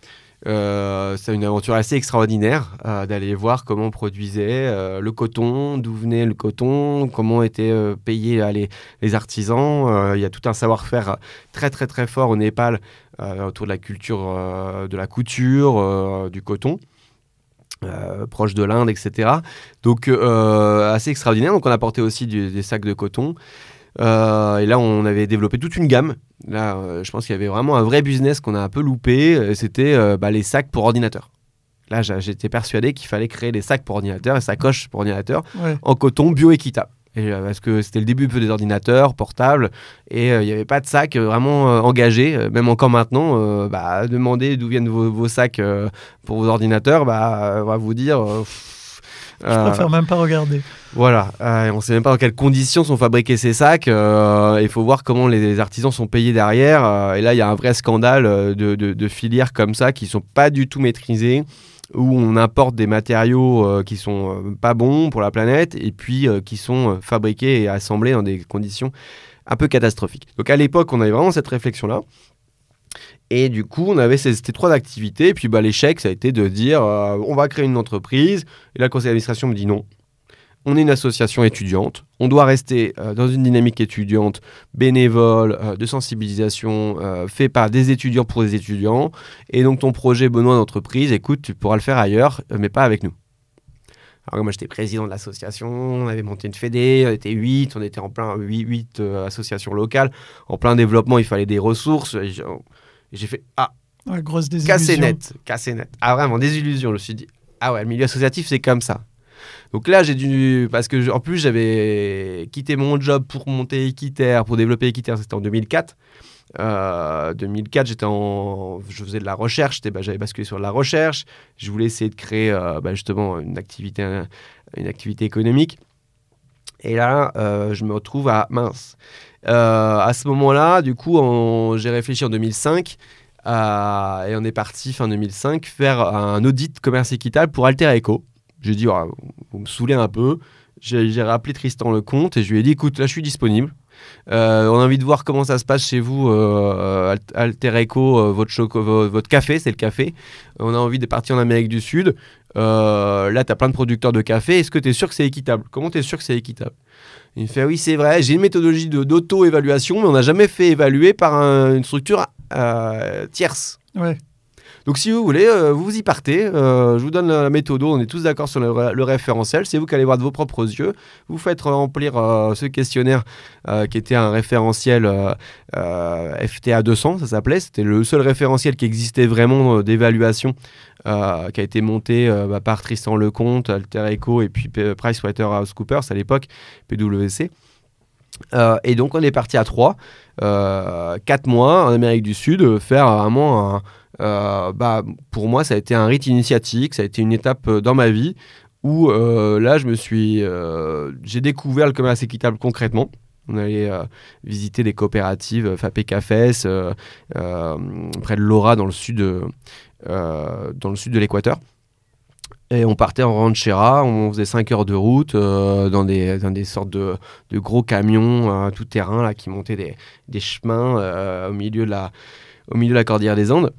Euh, c'est une aventure assez extraordinaire euh, d'aller voir comment on produisait euh, le coton, d'où venait le coton, comment étaient payés les, les, artisans. Il y a tout un savoir-faire très très très fort au Népal autour de la culture de la couture, du coton. proche de l'Inde, etc. Donc assez extraordinaire. Donc on apportait aussi des sacs de coton. Euh, et là, on avait développé toute une gamme. Là, euh, je pense qu'il y avait vraiment un vrai business qu'on a un peu loupé. Euh, c'était bah, les sacs pour ordinateur. Là, j'étais persuadé qu'il fallait créer des sacs pour ordinateur et sacoches pour ordinateur en coton bio-équitable. parce que c'était le début des ordinateurs portables et il n'y avait pas de sacs vraiment engagés. même encore maintenant, bah, demander d'où viennent vos, sacs pour vos ordinateurs, bah, on va vous dire je euh, préfère même pas regarder. Voilà, euh, on ne sait même pas dans quelles conditions sont fabriqués ces sacs. Euh, il faut voir comment les artisans sont payés derrière. et là, il y a un vrai scandale de, filières comme ça qui sont pas du tout maîtrisées où on importe des matériaux qui sont pas bons pour la planète et puis qui sont fabriqués et assemblés dans des conditions un peu catastrophiques. Donc à l'époque, on avait vraiment cette réflexion-là. Et du coup, on avait ces, ces trois activités. Et puis bah, l'échec, ça a été de dire euh, on va créer une entreprise. Et là, le conseil d'administration me dit non. On est une association étudiante. On doit rester euh, dans une dynamique étudiante, bénévole, euh, de sensibilisation, fait par des étudiants pour des étudiants. Et donc, ton projet Benoît d'entreprise, écoute, tu pourras le faire ailleurs, mais pas avec nous. Alors, moi, j'étais président de l'association. On avait monté une fédé. On était 8. On était en plein 8, 8 associations locales. En plein développement, il fallait des ressources. Et j'ai fait Ah, Ouais, grosse désillusion. Cassé net, cassé net. Ah vraiment, désillusion. Je me suis dit, ah ouais, le milieu associatif, c'est comme ça. Donc là, j'ai dû, parce que en plus, j'avais quitté mon job pour monter Equiterre, pour développer Equiterre, c'était en 2004. Euh, 2004, j'étais en, je faisais de la recherche, bah, j'avais basculé sur la recherche. Je voulais essayer de créer euh, bah, justement une activité, une activité économique. Et là, euh, je me retrouve à mince. Euh, à ce moment-là, du coup, j'ai réfléchi en 2005 à- et on est parti fin 2005 faire un audit commerce équitable pour Alter Eco. J'ai dit, vous me saoulez un peu. J'ai rappelé Tristan Lecomte et je lui ai dit, écoute, là, je suis disponible. Euh, on a envie de voir comment ça se passe chez vous, euh, Alt- Alter Eco, euh, votre, votre café, c'est le café. On a envie de partir en Amérique du Sud. Euh, là, tu as plein de producteurs de café. Est-ce que tu es sûr que c'est équitable? Comment tu es sûr que c'est équitable? Il me fait oui, c'est vrai, j'ai une méthodologie d'auto-évaluation, mais on n'a jamais fait évaluer par un- une structure euh, tierce. Ouais. Donc si vous voulez, euh, vous y partez, euh, je vous donne la méthode, on est tous d'accord sur le, ré- le référentiel, c'est vous qui allez voir de vos propres yeux, vous faites remplir euh, ce questionnaire qui était un référentiel FTA 200, ça s'appelait, c'était le seul référentiel qui existait vraiment d'évaluation, qui a été monté bah, par Tristan Lecomte, Alter Eco et puis PricewaterhouseCoopers à l'époque, PwC. Et donc on est parti à 3, 4 mois en Amérique du Sud, faire vraiment un, euh, bah, pour moi, ça a été un rite initiatique, ça a été une étape euh, dans ma vie où euh, là, je me suis, j'ai découvert le commerce équitable concrètement. On allait visiter des coopératives, Fapé euh, près de Laura, dans le sud, euh, dans le sud de l'Équateur. Et on partait en ranchera, on faisait 5 heures de route dans, des, dans des sortes de, de gros camions tout terrain là, qui montaient des, des chemins au, milieu de la, au milieu de la cordillère des Andes.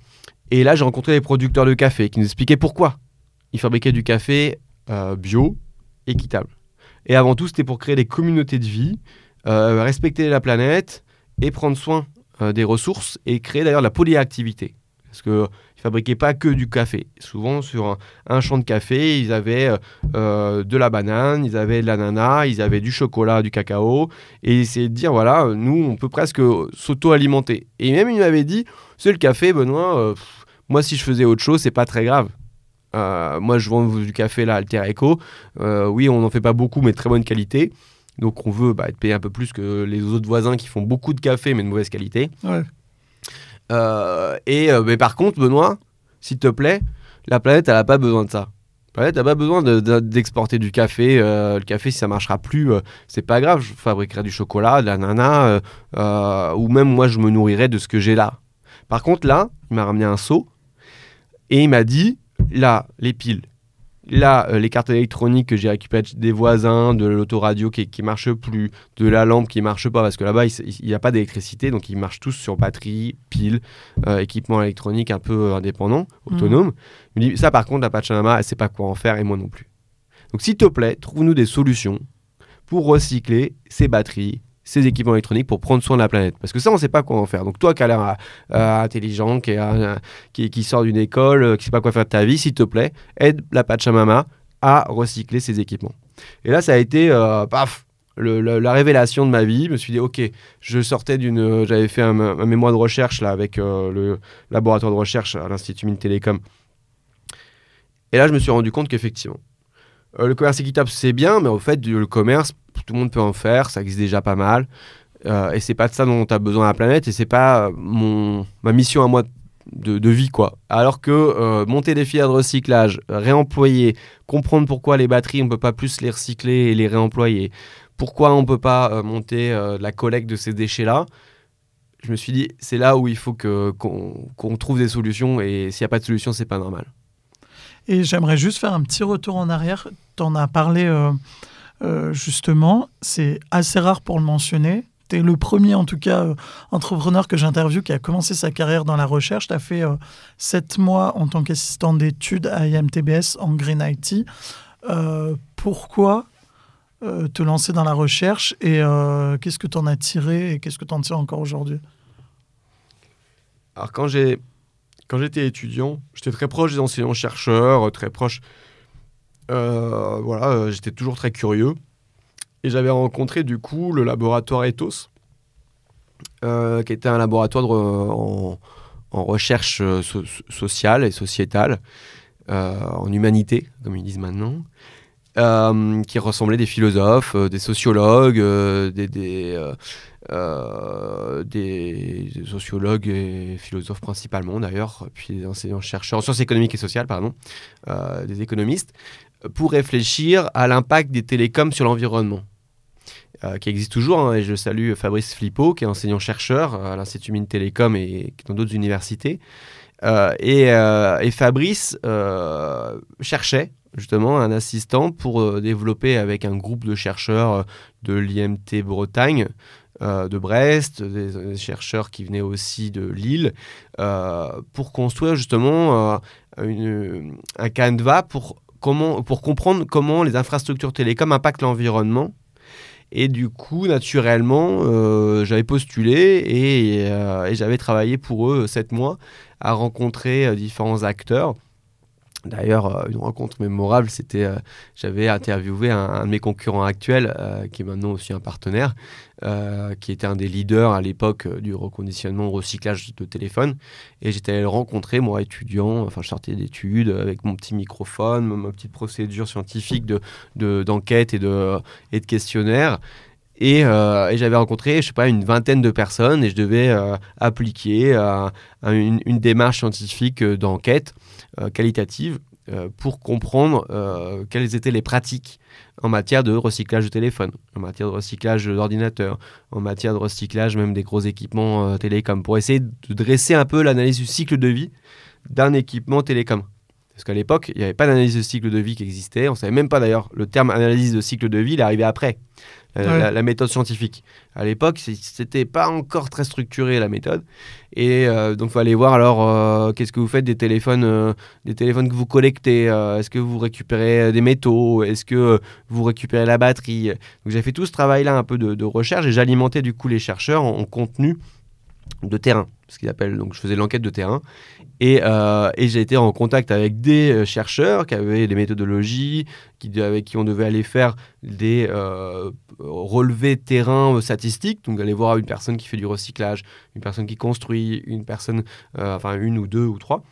Et là, j'ai rencontré des producteurs de café qui nous expliquaient pourquoi ils fabriquaient du café euh, bio, équitable. Et avant tout, c'était pour créer des communautés de vie, euh, respecter la planète et prendre soin euh, des ressources et créer d'ailleurs la polyactivité. Parce qu'ils ne fabriquaient pas que du café. Souvent, sur un, champ de café, ils avaient de la banane, ils avaient de l'ananas, ils avaient du chocolat, du cacao. Et essayer de dire, voilà, nous, on peut presque s'auto-alimenter. Et même, il m'avait dit, c'est le café, Benoît, moi, si je faisais autre chose, c'est pas très grave. Euh, moi, je vends du café là, Alter Eco. Euh, oui, on n'en fait pas beaucoup, mais de très bonne qualité. Donc, on veut bah, être payé un peu plus que les autres voisins qui font beaucoup de café, mais de mauvaise qualité. Ouais. Euh, et mais par contre, Benoît, s'il te plaît, la planète, elle n'a pas besoin de ça. La planète n'a pas besoin de- de- d'exporter du café. Le café, si ça marchera plus, c'est pas grave. Je fabriquerai du chocolat, de euh, euh, ou même moi, je me nourrirai de ce que j'ai là. Par contre, là, il m'a ramené un seau et il m'a dit là, les piles, là, euh, les cartes électroniques que j'ai récupérées des voisins, de l'autoradio qui, qui marche plus, de la lampe qui marche pas, parce que là-bas, il n'y a pas d'électricité, donc ils marchent tous sur batterie, piles, euh, équipement électronique un peu euh, indépendant, autonome. Il me dit ça, par contre, la Pachamama, elle sait pas quoi en faire et moi non plus. Donc, s'il te plaît, trouve-nous des solutions pour recycler ces batteries, ces équipements électroniques pour prendre soin de la planète. Parce que ça, on ne sait pas quoi en faire. Donc toi qui as l'air euh, intelligent, qui, est, euh, sort d'une école, euh, qui ne sait pas quoi faire de ta vie, s'il te plaît, aide la Pachamama à recycler ses équipements. Et là, ça a été, euh, paf, la révélation de ma vie. Je me suis dit, ok, je sortais d'une, euh, j'avais fait un, mémoire de recherche là avec euh, le laboratoire de recherche à l'Institut Mines Télécom. Et là, je me suis rendu compte qu'effectivement, euh, le commerce équitable, c'est bien, mais au fait, le commerce, tout le monde peut en faire, ça existe déjà pas mal. Euh, et c'est pas de ça dont tu as besoin à la planète, et c'est pas euh, mon, ma mission à moi de, de vie, quoi. Alors que euh, monter des filières de recyclage, réemployer, comprendre pourquoi les batteries, on peut pas plus les recycler et les réemployer, pourquoi on peut pas euh, monter la collecte de ces déchets-là, je me suis dit, c'est là où il faut qu'on trouve des solutions, et s'il n'y a pas de solution, c'est pas normal. Et j'aimerais juste faire un petit retour en arrière. Tu en as parlé euh, euh, justement, c'est assez rare pour le mentionner. tu es le premier, en tout cas, entrepreneur que j'interviewe qui a commencé sa carrière dans la recherche. Tu as fait sept mois en tant qu'assistant d'études à IMTBS en Green IT. pourquoi te lancer dans la recherche et qu'est-ce que tu en as tiré et qu'est-ce que tu en tires encore aujourd'hui? Alors, quand j'ai quand j'étais étudiant, j'étais très proche des enseignants-chercheurs, très proche. Euh, voilà, euh, j'étais toujours très curieux. Et j'avais rencontré du coup le laboratoire Ethos, euh, qui était un laboratoire en, recherche sociale et sociétale, en humanité, comme ils disent maintenant, qui ressemblait des philosophes, des sociologues, des, euh, des sociologues et philosophes principalement d'ailleurs, puis des enseignants-chercheurs en sciences économiques et sociales, pardon, euh, des économistes, pour réfléchir à l'impact des télécoms sur l'environnement. Euh, qui existe toujours, hein, et je salue Fabrice Flippo, qui est enseignant-chercheur à l'Institut Mines Télécom et dans d'autres universités. Et, et, Fabrice cherchait justement un assistant pour développer avec un groupe de chercheurs de l'IMT Bretagne euh, de Brest, des, chercheurs qui venaient aussi de Lille, euh, pour construire justement euh, un canevas pour, comment, pour comprendre comment les infrastructures télécom impactent l'environnement. Et du coup, naturellement, j'avais postulé et, et j'avais travaillé pour eux sept mois à rencontrer différents acteurs D'ailleurs, euh, une rencontre mémorable, c'était, euh, j'avais interviewé un, de mes concurrents actuels, euh, qui est maintenant aussi un partenaire, qui était un des leaders à l'époque du reconditionnement, recyclage de téléphone. Et j'étais allé le rencontrer, moi, étudiant, enfin, je sortais d'études, avec mon petit microphone, ma petite procédure scientifique de, d'enquête et, de, et de questionnaire. Et, j'avais rencontré, je sais pas, une vingtaine de personnes et je devais appliquer une, démarche scientifique d'enquête euh, qualitative euh, pour comprendre euh, quelles étaient les pratiques en matière de recyclage de téléphone, en matière de recyclage d'ordinateurs, en matière de recyclage même des gros équipements télécom, pour essayer de dresser un peu l'analyse du cycle de vie d'un équipement télécom. Parce qu'à l'époque, il n'y avait pas d'analyse de cycle de vie qui existait. On ne savait même pas d'ailleurs, le terme analyse de cycle de vie, il est arrivé après. Euh, la, méthode scientifique. À l'époque, c'était pas encore très structuré la méthode. Et euh, donc, il fallait voir alors euh, qu'est-ce que vous faites des téléphones, des téléphones que vous collectez. Est-ce que vous récupérez des métaux Est-ce que vous récupérez la batterie? Donc, j'ai fait tout ce travail-là un peu de, recherche et j'alimentais du coup les chercheurs en, contenu de terrain, ce qu'ils appellent. Donc, je faisais l'enquête de terrain euh, et, j'ai été en contact avec des euh, chercheurs qui avaient des méthodologies, qui, avec qui on devait aller faire des euh, relevés terrain statistiques, donc aller voir une personne qui fait du recyclage, une personne qui construit, une personne, enfin une ou deux ou trois,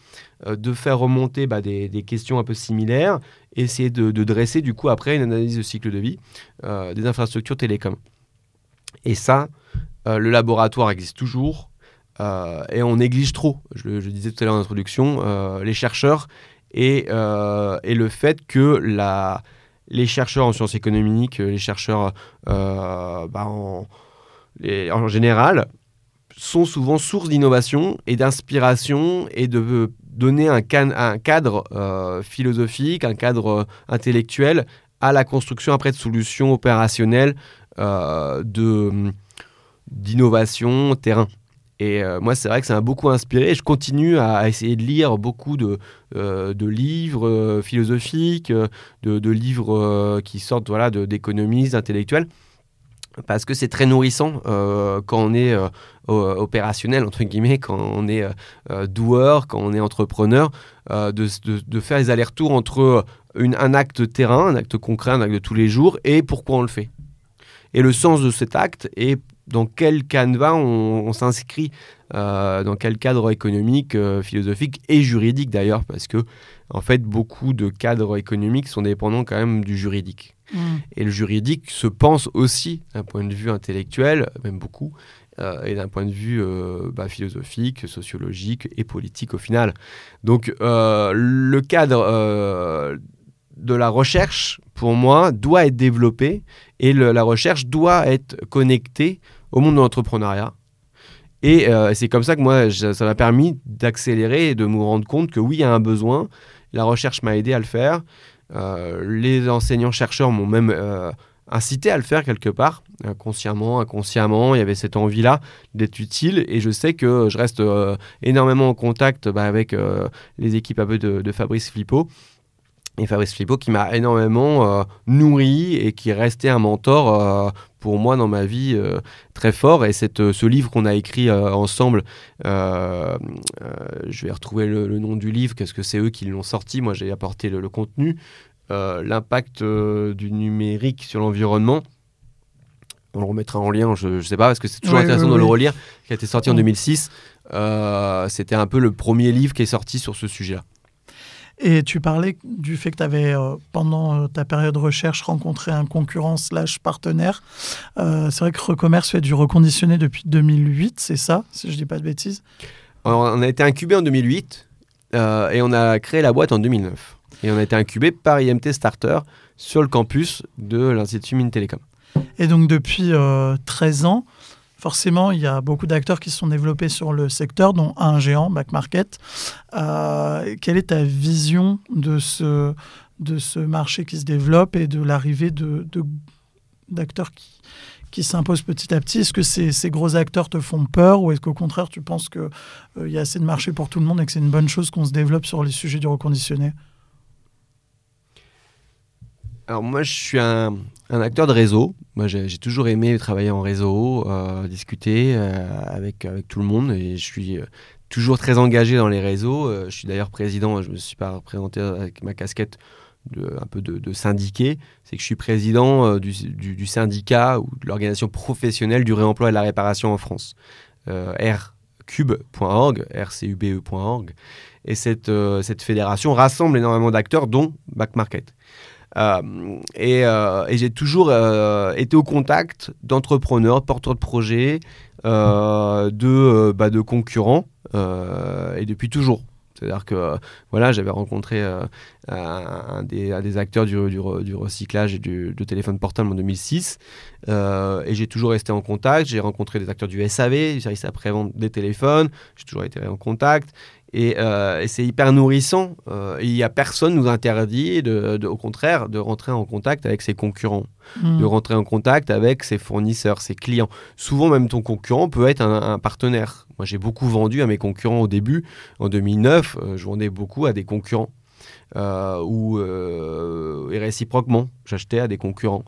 de faire remonter bah, des, questions un peu similaires, essayer de, de, dresser du coup après une analyse de cycle de vie des infrastructures télécom. Et ça, le laboratoire existe toujours. Euh, et on néglige trop, je, disais tout à l'heure en introduction, euh, les chercheurs et, euh, le fait que les chercheurs en sciences économiques, les chercheurs bah, en, en, général, sont souvent source d'innovation et d'inspiration et de donner un, un cadre philosophique, un cadre intellectuel à la construction après de solutions opérationnelles de d'innovation terrain. Et euh, moi, c'est vrai que ça m'a beaucoup inspiré. Je continue à, essayer de lire beaucoup de, euh, de livres euh, philosophiques, de, livres qui sortent voilà, d'économistes, d'intellectuels, parce que c'est très nourrissant quand on est opérationnel, entre guillemets, quand on est doueur, quand on est entrepreneur, de, de, faire les allers-retours entre un acte terrain, un acte concret, un acte de tous les jours, et pourquoi on le fait. Et le sens de cet acte est dans quel canevas on, s'inscrit, euh, dans quel cadre économique, euh, philosophique et juridique d'ailleurs, parce que en fait beaucoup de cadres économiques sont dépendants quand même du juridique. Mm. Et le juridique se pense aussi d'un point de vue intellectuel, même beaucoup, euh, et d'un point de vue bah, philosophique, sociologique et politique au final. Donc le cadre de la recherche, pour moi, doit être développé et la recherche doit être connectée au monde de l'entrepreneuriat. Et euh, c'est comme ça que moi, ça m'a permis d'accélérer et de me rendre compte que oui, il y a un besoin. La recherche m'a aidé à le faire. Euh, les enseignants-chercheurs m'ont même euh, incité à le faire quelque part. Inconsciemment, inconsciemment, il y avait cette envie-là d'être utile. Et je sais que je reste énormément en contact bah, avec les équipes un peu de, Fabrice Flippo. Et Fabrice Flippo qui m'a énormément nourri et qui est resté un mentor pour moi dans ma vie très fort. Et cette, ce livre qu'on a écrit ensemble, je vais retrouver le, nom du livre, qu'est-ce que c'est eux qui l'ont sorti. Moi, j'ai apporté le contenu. Euh, l'impact euh, du numérique sur l'environnement. On le remettra en lien, je ne sais pas, parce que c'est toujours intéressant de le relire, qui a été sorti en 2006. Mm. Euh, c'était un peu le premier livre qui est sorti sur ce sujet-là. Et tu parlais du fait que tu avais, pendant ta période de recherche, rencontré un concurrent slash partenaire. c'est vrai que Recommerce fait du reconditionné depuis 2008, c'est ça, si je ne dis pas de bêtises? On a été incubé en 2008 et on a créé la boîte en 2009. Et on a été incubé par IMT Starter sur le campus de l'Institut Mines Télécom. Et donc depuis 13 euh, ans, forcément, il y a beaucoup d'acteurs qui se sont développés sur le secteur, dont un géant, Back Market. Euh, quelle est ta vision de ce, de ce marché qui se développe et de l'arrivée de, d'acteurs qui, qui s'imposent petit à petit? Est-ce que ces, ces, gros acteurs te font peur ou est-ce qu'au contraire, tu penses qu'il euh, y a assez de marché pour tout le monde et que c'est une bonne chose qu'on se développe sur les sujets du reconditionné? Alors moi, je suis un, acteur de réseau. Moi, j'ai toujours aimé travailler en réseau, euh, discuter euh, avec, tout le monde. Et je suis euh, toujours très engagé dans les réseaux. je suis d'ailleurs président, je ne me suis pas représenté avec ma casquette de, un peu de, syndiqué. C'est que je suis président du, syndicat ou de l'organisation professionnelle du réemploi et de la réparation en France. rcube.org, rcube.org. Et cette, cette fédération rassemble énormément d'acteurs, dont Back Market. Euh, euh, et, j'ai toujours euh, été au contact d'entrepreneurs, porteurs de projets, de, bah, de concurrents, et depuis toujours. C'est-à-dire que voilà, j'avais rencontré un, des, acteurs du, du, recyclage et du, de téléphone portable en 2006. et j'ai toujours resté en contact. J'ai rencontré des acteurs du SAV, du service après-vente des téléphones. J'ai toujours été en contact. Euh, et, c'est hyper nourrissant. Euh, il n'y a personne nous interdit, de, au contraire, de rentrer en contact avec ses concurrents, hmm. de rentrer en contact avec ses fournisseurs, ses clients. Souvent, même ton concurrent peut être un, partenaire. Moi, j'ai beaucoup vendu à mes concurrents au début. En 2009, euh, je vendais beaucoup à des concurrents. ou et réciproquement, j'achetais à des concurrents.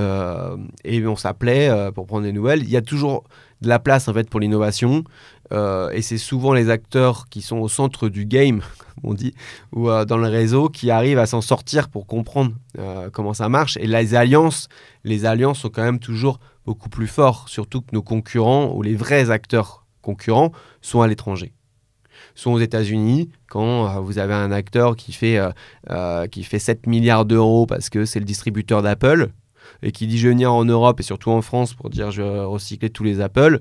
et on s'appelait pour prendre des nouvelles. Il y a toujours de la place en fait pour l'innovation. Euh, et c'est souvent les acteurs qui sont au centre du game, on dit, ou euh, dans le réseau, qui arrivent à s'en sortir pour comprendre euh, comment ça marche. Et les alliances, les alliances sont quand même toujours beaucoup plus forts, surtout que nos concurrents ou les vrais acteurs concurrents sont à l'étranger sont aux États-Unis, quand vous avez un acteur qui fait, qui fait 7 milliards d'euros parce que c'est le distributeur d'Apple, et qui dit je vais venir en Europe et surtout en France pour dire je vais recycler tous les Apple,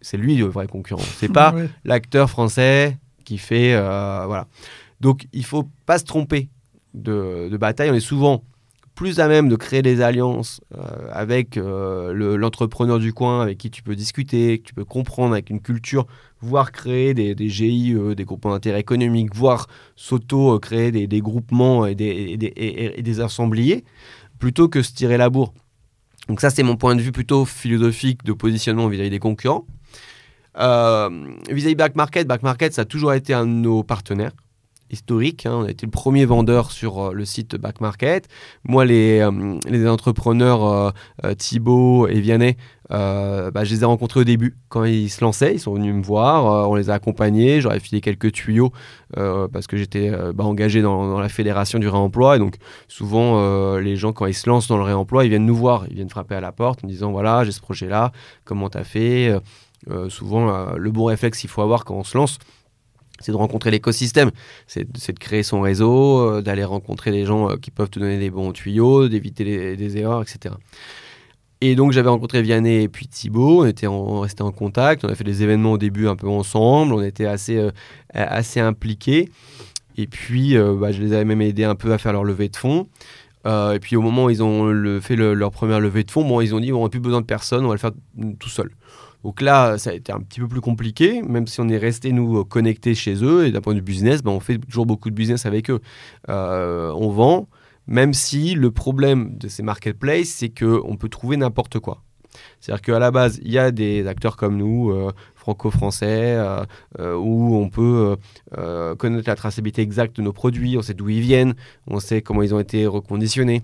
c'est lui le vrai concurrent. C'est pas l'acteur français qui fait euh, voilà. Donc il faut pas se tromper de, bataille. On est souvent plus à même de créer des alliances euh, avec euh, l'entrepreneur du coin avec qui tu peux discuter, que tu peux comprendre avec une culture, voire créer des, des GIE, des groupements d'intérêt économique, voire s'auto-créer des, groupements et des, et des, assembliers, plutôt que se tirer la bourre. Donc ça, c'est mon point de vue plutôt philosophique de positionnement vis-à-vis des concurrents. Euh, vis-à-vis Back Market, Back Market, ça a toujours été un de nos partenaires historiques. Hein. On a été le premier vendeur sur euh, le site Back Market. Moi, les, euh, les entrepreneurs Thibaut et Vianney, bah, je les ai rencontrés au début quand ils se lançaient. Ils sont venus me voir, on les a accompagnés. J'aurais filé quelques tuyaux parce que j'étais bah, engagé dans, dans, la fédération du réemploi. Et donc, souvent, les gens, quand ils se lancent dans le réemploi, ils viennent nous voir. Ils viennent frapper à la porte en disant Voilà, j'ai ce projet-là, comment tu as fait euh, souvent, euh, le bon réflexe qu'il faut avoir quand on se lance, c'est de rencontrer l'écosystème, c'est de créer son réseau, euh, d'aller rencontrer des gens qui peuvent te donner des bons tuyaux, d'éviter des erreurs, etc. Et donc j'avais rencontré Vianney et puis Thibaut, on était en, en contact, on a fait des événements au début un peu ensemble, on était assez, assez impliqués. Et puis bah, je les avais même aidés un peu à faire leur levée de fonds. et puis au moment où ils ont fait leur première levée de fonds, bon, ils ont dit on n'a plus besoin de personne, on va le faire tout seul. Donc là, ça a été un petit peu plus compliqué, même si on est resté, nous, connectés chez eux. Et d'un point de vue business, ben, on fait toujours beaucoup de business avec eux. Euh, on vend, même si le problème de ces marketplaces, c'est qu'on peut trouver n'importe quoi. C'est-à-dire qu'à la base, il y a des acteurs comme nous, euh, franco-français, euh, euh, où on peut connaître la traçabilité exacte de nos produits, on sait d'où ils viennent, on sait comment ils ont été reconditionnés.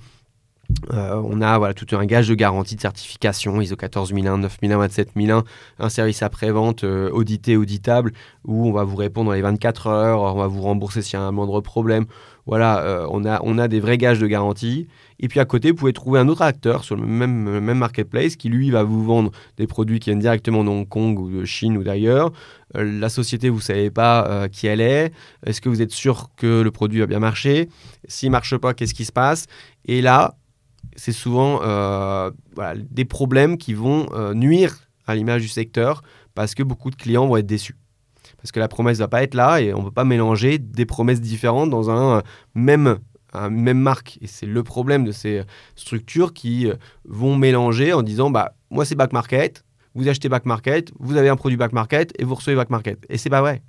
On a voilà, tout un gage de garantie de certification ISO 14001, 9001, 27001, un service après-vente audité, auditable, où on va vous répondre dans les 24 heures, on va vous rembourser s'il y a un moindre problème. Voilà, on, a, on a des vrais gages de garantie. Et puis à côté, vous pouvez trouver un autre acteur sur le même, même marketplace qui, lui, va vous vendre des produits qui viennent directement de Hong Kong ou de Chine ou d'ailleurs. Euh, la société, vous ne savez pas euh, qui elle est. Est-ce que vous êtes sûr que le produit va bien marcher S'il ne marche pas, qu'est-ce qui se passe? Et là, c'est souvent euh, des problèmes qui vont nuire à l'image du secteur parce que beaucoup de clients vont être déçus parce que la promesse ne va pas être là et on ne peut pas mélanger des promesses différentes dans un même marque. Et c'est le problème de ces structures qui euh, vont mélanger en disant bah, moi, c'est back market, vous achetez back market, vous avez un produit back market et vous recevez back market. Et c'est pas vrai.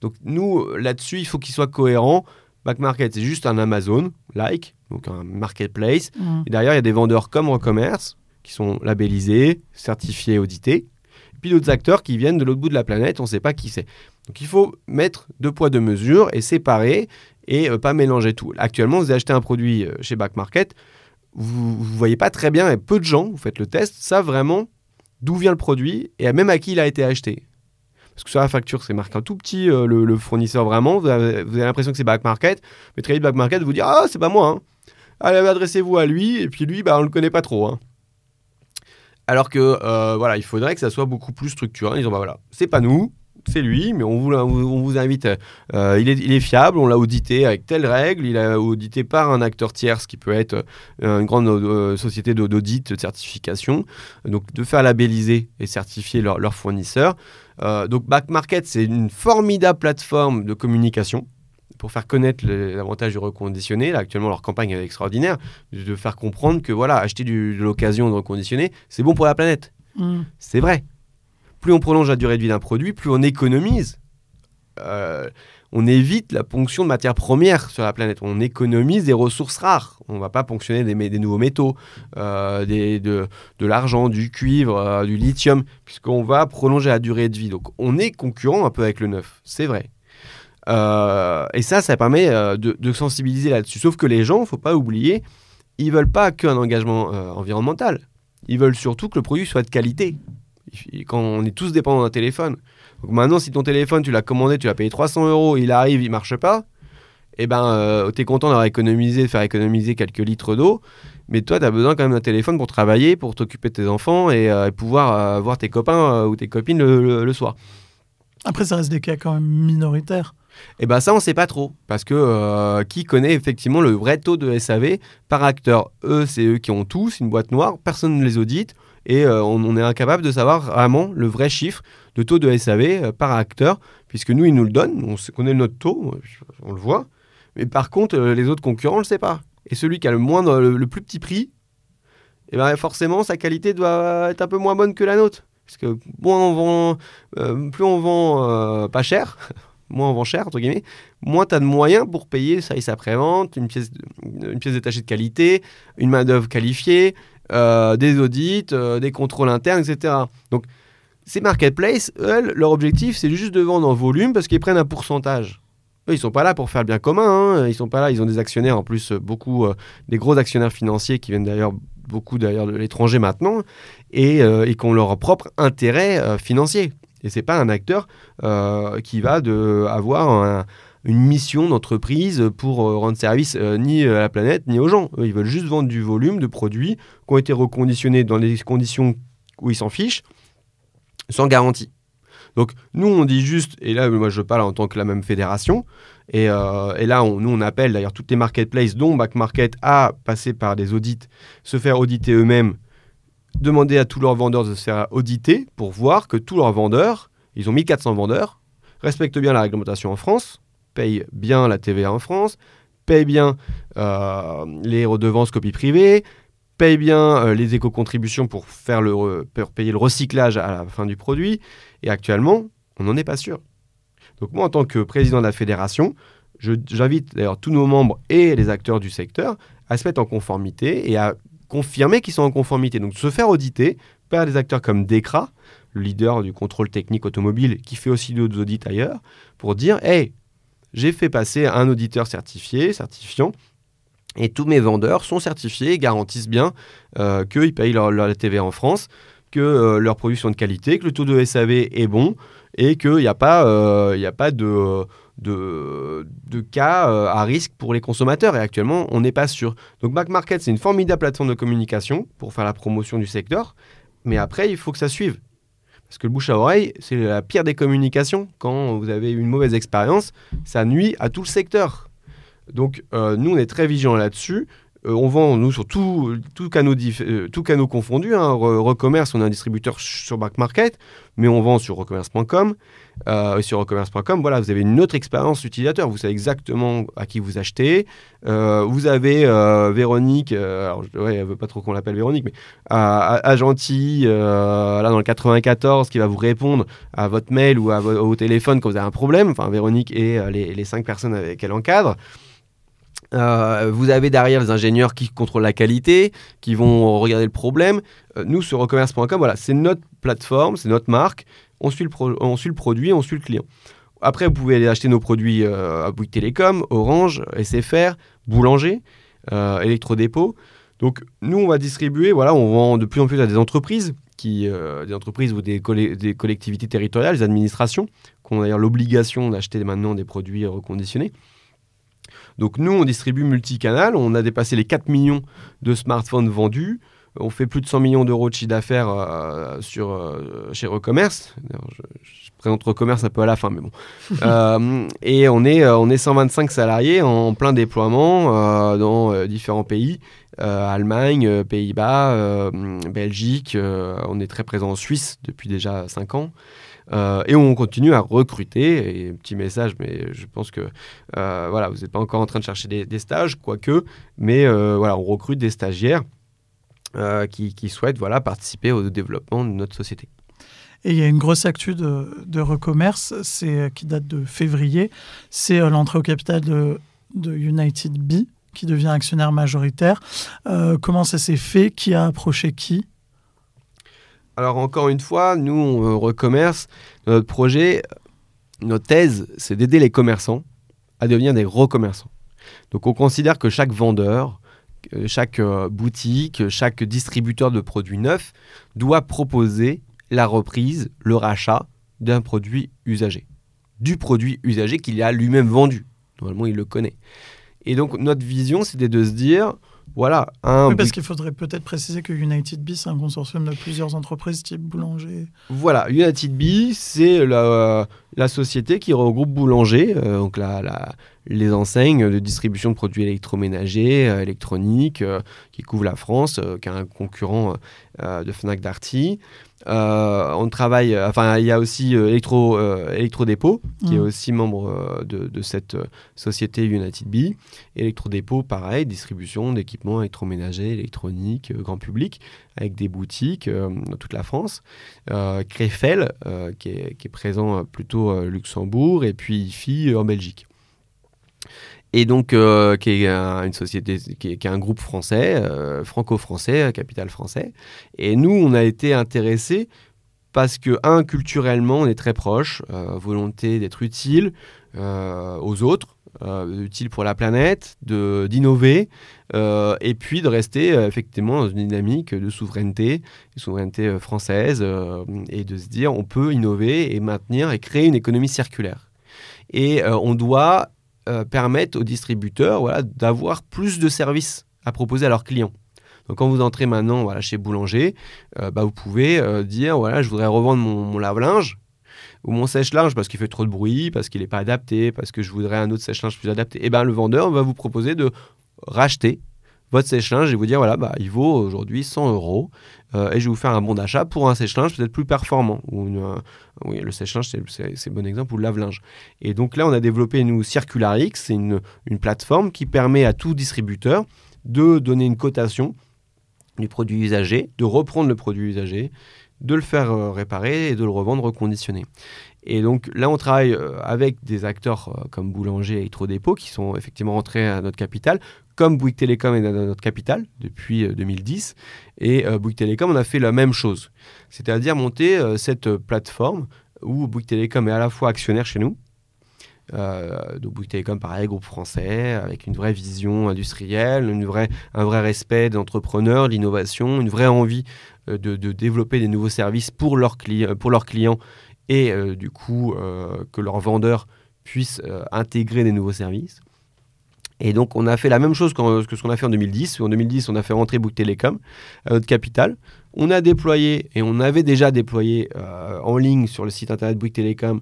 Donc, nous, là-dessus, il faut qu'il soit cohérent. Back market, c'est juste un Amazon, like, donc un marketplace. Mmh. Et derrière, il y a des vendeurs comme Recommerce qui sont labellisés, certifiés, audités. puis d'autres acteurs qui viennent de l'autre bout de la planète, on ne sait pas qui c'est. Donc il faut mettre deux poids, deux mesures et séparer et euh, pas mélanger tout. Actuellement, vous achetez un produit euh, chez Back Market, vous ne voyez pas très bien, et peu de gens, vous faites le test, savent vraiment d'où vient le produit et même à qui il a été acheté. Parce que sur la facture, c'est marqué un tout petit, euh, le, fournisseur vraiment, vous avez, l'impression que c'est Back Market, mais très vite Back Market vous dit Ah, c'est pas moi. Hein. Allez, adressez-vous à lui, et puis lui, bah, on le connaît pas trop. Hein. Alors que voilà, il faudrait que ça soit beaucoup plus structuré. Ils disant bah voilà, c'est pas nous, c'est lui, mais on vous, invite. Euh, il, est, fiable, on l'a audité avec telle règle, il a audité par un acteur tiers, ce qui peut être euh, une grande euh, société d'audit, de certification. Donc de faire labelliser et certifier leurs leur fournisseurs. donc Back Market, c'est une formidable plateforme de communication pour faire connaître l'avantage du reconditionné. Là, actuellement, leur campagne est extraordinaire, de faire comprendre que voilà, acheter du, de l'occasion de reconditionner, c'est bon pour la planète. Mmh. C'est vrai plus on prolonge la durée de vie d'un produit, plus on économise. Euh, on évite la ponction de matières premières sur la planète. On économise des ressources rares. On ne va pas ponctionner des, nouveaux métaux, euh, de, l'argent, du cuivre, euh, du lithium, puisqu'on va prolonger la durée de vie. Donc on est concurrent un peu avec le neuf, c'est vrai. Et ça, ça permet de, de, sensibiliser là-dessus. Sauf que les gens, faut pas oublier, ils veulent pas qu'un engagement environnemental. Ils veulent surtout que le produit soit de qualité quand on est tous dépendants d'un téléphone. Donc maintenant, si ton téléphone, tu l'as commandé, tu l'as payé 300 euros, il arrive, il marche pas, eh ben, euh, tu es content d'avoir économisé, de faire économiser quelques litres d'eau, mais toi, tu as besoin quand même d'un téléphone pour travailler, pour t'occuper de tes enfants et, euh, pouvoir euh, voir tes copains ou tes copines le, soir. Après, ça reste des cas quand même minoritaires. Eh ben ça, on sait pas trop, parce que qui connaît effectivement le vrai taux de SAV par acteur? Eux, c'est eux qui ont tous une boîte noire, personne ne les audite, et euh, on, est incapable de savoir vraiment le vrai chiffre de taux de SAV euh, par acteur, puisque nous, ils nous le donnent, on connaît notre taux, on le voit, mais par contre, euh, les autres concurrents, on ne le sait pas. Et celui qui a le, moins, le, plus petit prix, et eh ben forcément, sa qualité doit être un peu moins bonne que la nôtre. Parce que plus on vend pas cher, moins on vend cher, entre guillemets, moins tu as de moyens pour payer le service après-vente, une pièce, une pièce détachée de qualité, une main-d'œuvre qualifiée, euh, des audits, euh, des contrôles internes, etc. Donc, ces marketplaces, eux, leur objectif, c'est juste de vendre en volume parce qu'ils prennent un pourcentage. Eux, ils sont pas là pour faire le bien commun. Hein. Ils sont pas là. Ils ont des actionnaires en plus, beaucoup, euh, des gros actionnaires financiers qui viennent d'ailleurs beaucoup d'ailleurs de l'étranger maintenant et, qui ont leur propre intérêt financier. Et c'est pas un acteur qui va de avoir un, une mission d'entreprise pour euh, rendre service euh, ni à la planète ni aux gens. ils veulent juste vendre du volume de produits qui ont été reconditionnés dans les conditions où ils s'en fichent, sans garantie. Donc nous, on dit juste, et là, moi je parle en tant que la même fédération, et, euh, là, on, nous, on appelle d'ailleurs toutes les marketplaces, dont Back Market, à passer par des audits, se faire auditer eux-mêmes, demander à tous leurs vendeurs de se faire auditer pour voir que tous leurs vendeurs, ils ont 1400 vendeurs, respectent bien la réglementation en France, paye bien la TVA en France, paye bien euh, les redevances copie privée, paye bien euh, les éco-contributions pour, faire le, payer le recyclage à la fin du produit. Et actuellement, on n'en est pas sûr. Donc moi, en tant que président de la fédération, j'invite d'ailleurs tous nos membres et les acteurs du secteur à se mettre en conformité et à confirmer qu'ils sont en conformité. Donc se faire auditer par des acteurs comme Decra, le leader du contrôle technique automobile, qui fait aussi d'autres audits ailleurs, pour dire Hey, j'ai fait passer un auditeur certifié, certifiant, et tous mes vendeurs sont certifiés et garantissent bien euh, qu'ils payent leur, leur TVA en France, que euh, leurs produits sont de qualité, que le taux de SAV est bon et qu'il n'y euh, a pas de, de, cas euh, à risque pour les consommateurs. Et actuellement, on n'est pas sûr. Donc Back Market, c'est une formidable plateforme de communication pour faire la promotion du secteur. Mais après, il faut que ça suive. Parce que le bouche à oreille, c'est la pire des communications. Quand vous avez une mauvaise expérience, ça nuit à tout le secteur. Donc euh, nous, on est très vigilants là-dessus. Euh, on vend, nous, sur tous tout canaux, euh, confondus. Hein. Re- Recommerce, on est un distributeur sur Back Market, mais on vend sur recommerce.com. Euh, sur recommerce.com, voilà, vous avez une autre expérience utilisateur. Vous savez exactement à qui vous achetez. Euh, vous avez Véronique, alors, ouais, elle veut pas trop qu'on l'appelle Véronique, mais à, à, Gentil, là dans le 94, qui va vous répondre à votre mail ou au téléphone quand vous avez un problème. Enfin, Véronique et les, les cinq personnes qu'elle encadre. Euh, vous avez derrière les ingénieurs qui contrôlent la qualité, qui vont regarder le problème. Euh, nous, sur recommerce.com, voilà, c'est notre plateforme, c'est notre marque. On suit, le produit, on suit le client. Après, vous pouvez aller acheter nos produits euh, à Bouygues Télécom, Orange, SFR, Boulanger, Electrodépôt. Donc, nous, on va distribuer, voilà, on vend de plus en plus à des entreprises, qui, des entreprises ou des, des collectivités territoriales, des administrations, qui ont d'ailleurs l'obligation d'acheter maintenant des produits reconditionnés. Donc nous, on distribue multicanal. On a dépassé les 4 millions de smartphones vendus. On fait plus de 100 millions d'euros de chiffre d'affaires euh, sur, euh, chez Recommerce. Je, je présente Recommerce un peu à la fin, mais bon. Euh, et on est, on est 125 salariés en plein déploiement dans différents pays. Allemagne, Pays-Bas, Belgique. on est très présent en Suisse depuis déjà 5 ans. Euh, et on continue à recruter. Et petit message, mais je pense que euh, voilà, vous n'êtes pas encore en train de chercher des, stages, quoique, mais euh, voilà, on recrute des stagiaires qui, souhaitent voilà, participer au développement de notre société. Et il y a une grosse actu de, de Recommerce, c'est qui date de février. C'est l'entrée au capital de, de United B, qui devient actionnaire majoritaire. Comment ça s'est fait? Qui a approché qui? Alors encore une fois, nous, on recommerce. Notre projet, notre thèse, c'est d'aider les commerçants à devenir des recommerçants. Donc on considère que chaque vendeur, que chaque euh, boutique, chaque distributeur de produits neufs doit proposer la reprise, le rachat d'un produit usagé. Du produit usagé qu'il a lui-même vendu. Normalement, il le connaît. Et donc notre vision, c'était de se dire, voilà, un Oui, parce qu'il faudrait peut-être préciser que United B, c'est un consortium de plusieurs entreprises type Boulanger. Voilà, United Bee, c'est la, la société qui regroupe Boulanger, euh, donc la, la- les enseignes de distribution de produits électroménagers, euh, électroniques, euh, qui couvrent la France, euh, qui est un concurrent de Fnac Darty. Euh, on travaille, euh, enfin, il y a aussi euh, Electro, euh, Electrodépôt, qui est Mm. aussi membre de, de cette société United Bee. Electrodépôt, pareil, distribution d'équipements électroménagers, électroniques, grand public, avec des boutiques euh, dans toute la France Krefel, euh, qui, est, qui est présent plutôt euh, Luxembourg, et puis IFI en Belgique. Et donc, euh, qui est un- une société, qui est, un groupe français, euh, franco-français, euh, capital français. Et nous, on a été intéressés parce que, un, culturellement, on est très proches, euh, volonté d'être utile euh, aux autres, euh, utile pour la planète, de- d'innover, euh, et puis de rester euh, effectivement dans une dynamique de souveraineté, une souveraineté euh, française, euh, et de se dire on peut innover et maintenir et créer une économie circulaire. Et euh, on doit euh, permettre aux distributeurs voilà, d'avoir plus de services à proposer à leurs clients. Donc quand vous entrez maintenant voilà, chez Boulanger, euh, bah, vous pouvez euh, dire voilà, je voudrais revendre mon, mon lave-linge ou mon sèche-linge parce qu'il fait trop de bruit, parce qu'il n'est pas adapté, parce que je voudrais un autre sèche-linge plus adapté. Et ben le vendeur va vous proposer de racheter votre sèche-linge et vous dire voilà, bah, il vaut aujourd'hui 100 euros euh, et je vais vous faire un bon d'achat pour un sèche-linge peut-être plus performant. Euh, oui, le sèche-linge, c'est- un bon exemple, ou le lave-linge. Et donc là, on a développé, nous, Circularix, c'est une, plateforme qui permet à tout distributeur de donner une cotation du produit usagé, de reprendre le produit usagé, de le faire euh, réparer et de le revendre reconditionné. Et donc là, on travaille avec des acteurs comme Boulanger et Electrodépôt qui sont effectivement rentrés à notre capital, comme Bouygues Télécom est dans notre capital depuis 2010. Et Bouygues Télécom, on a fait la même chose. C'est-à-dire monter cette plateforme où Bouygues Télécom est à la fois actionnaire chez nous, euh, de Bouygues Télécom, pareil, groupe français, avec une vraie vision industrielle, un vrai respect d'entrepreneurs, l'innovation, une vraie envie euh, de, développer des nouveaux services pour leurs, clients et euh, du coup que leurs vendeurs puissent intégrer des nouveaux services. Et donc, on a fait la même chose que ce qu'on a fait en 2010. En 2010, on a fait rentrer Bouygues Télécom à notre capital. On a déployé, et on avait déjà déployé en ligne sur le site internet Bouygues Télécom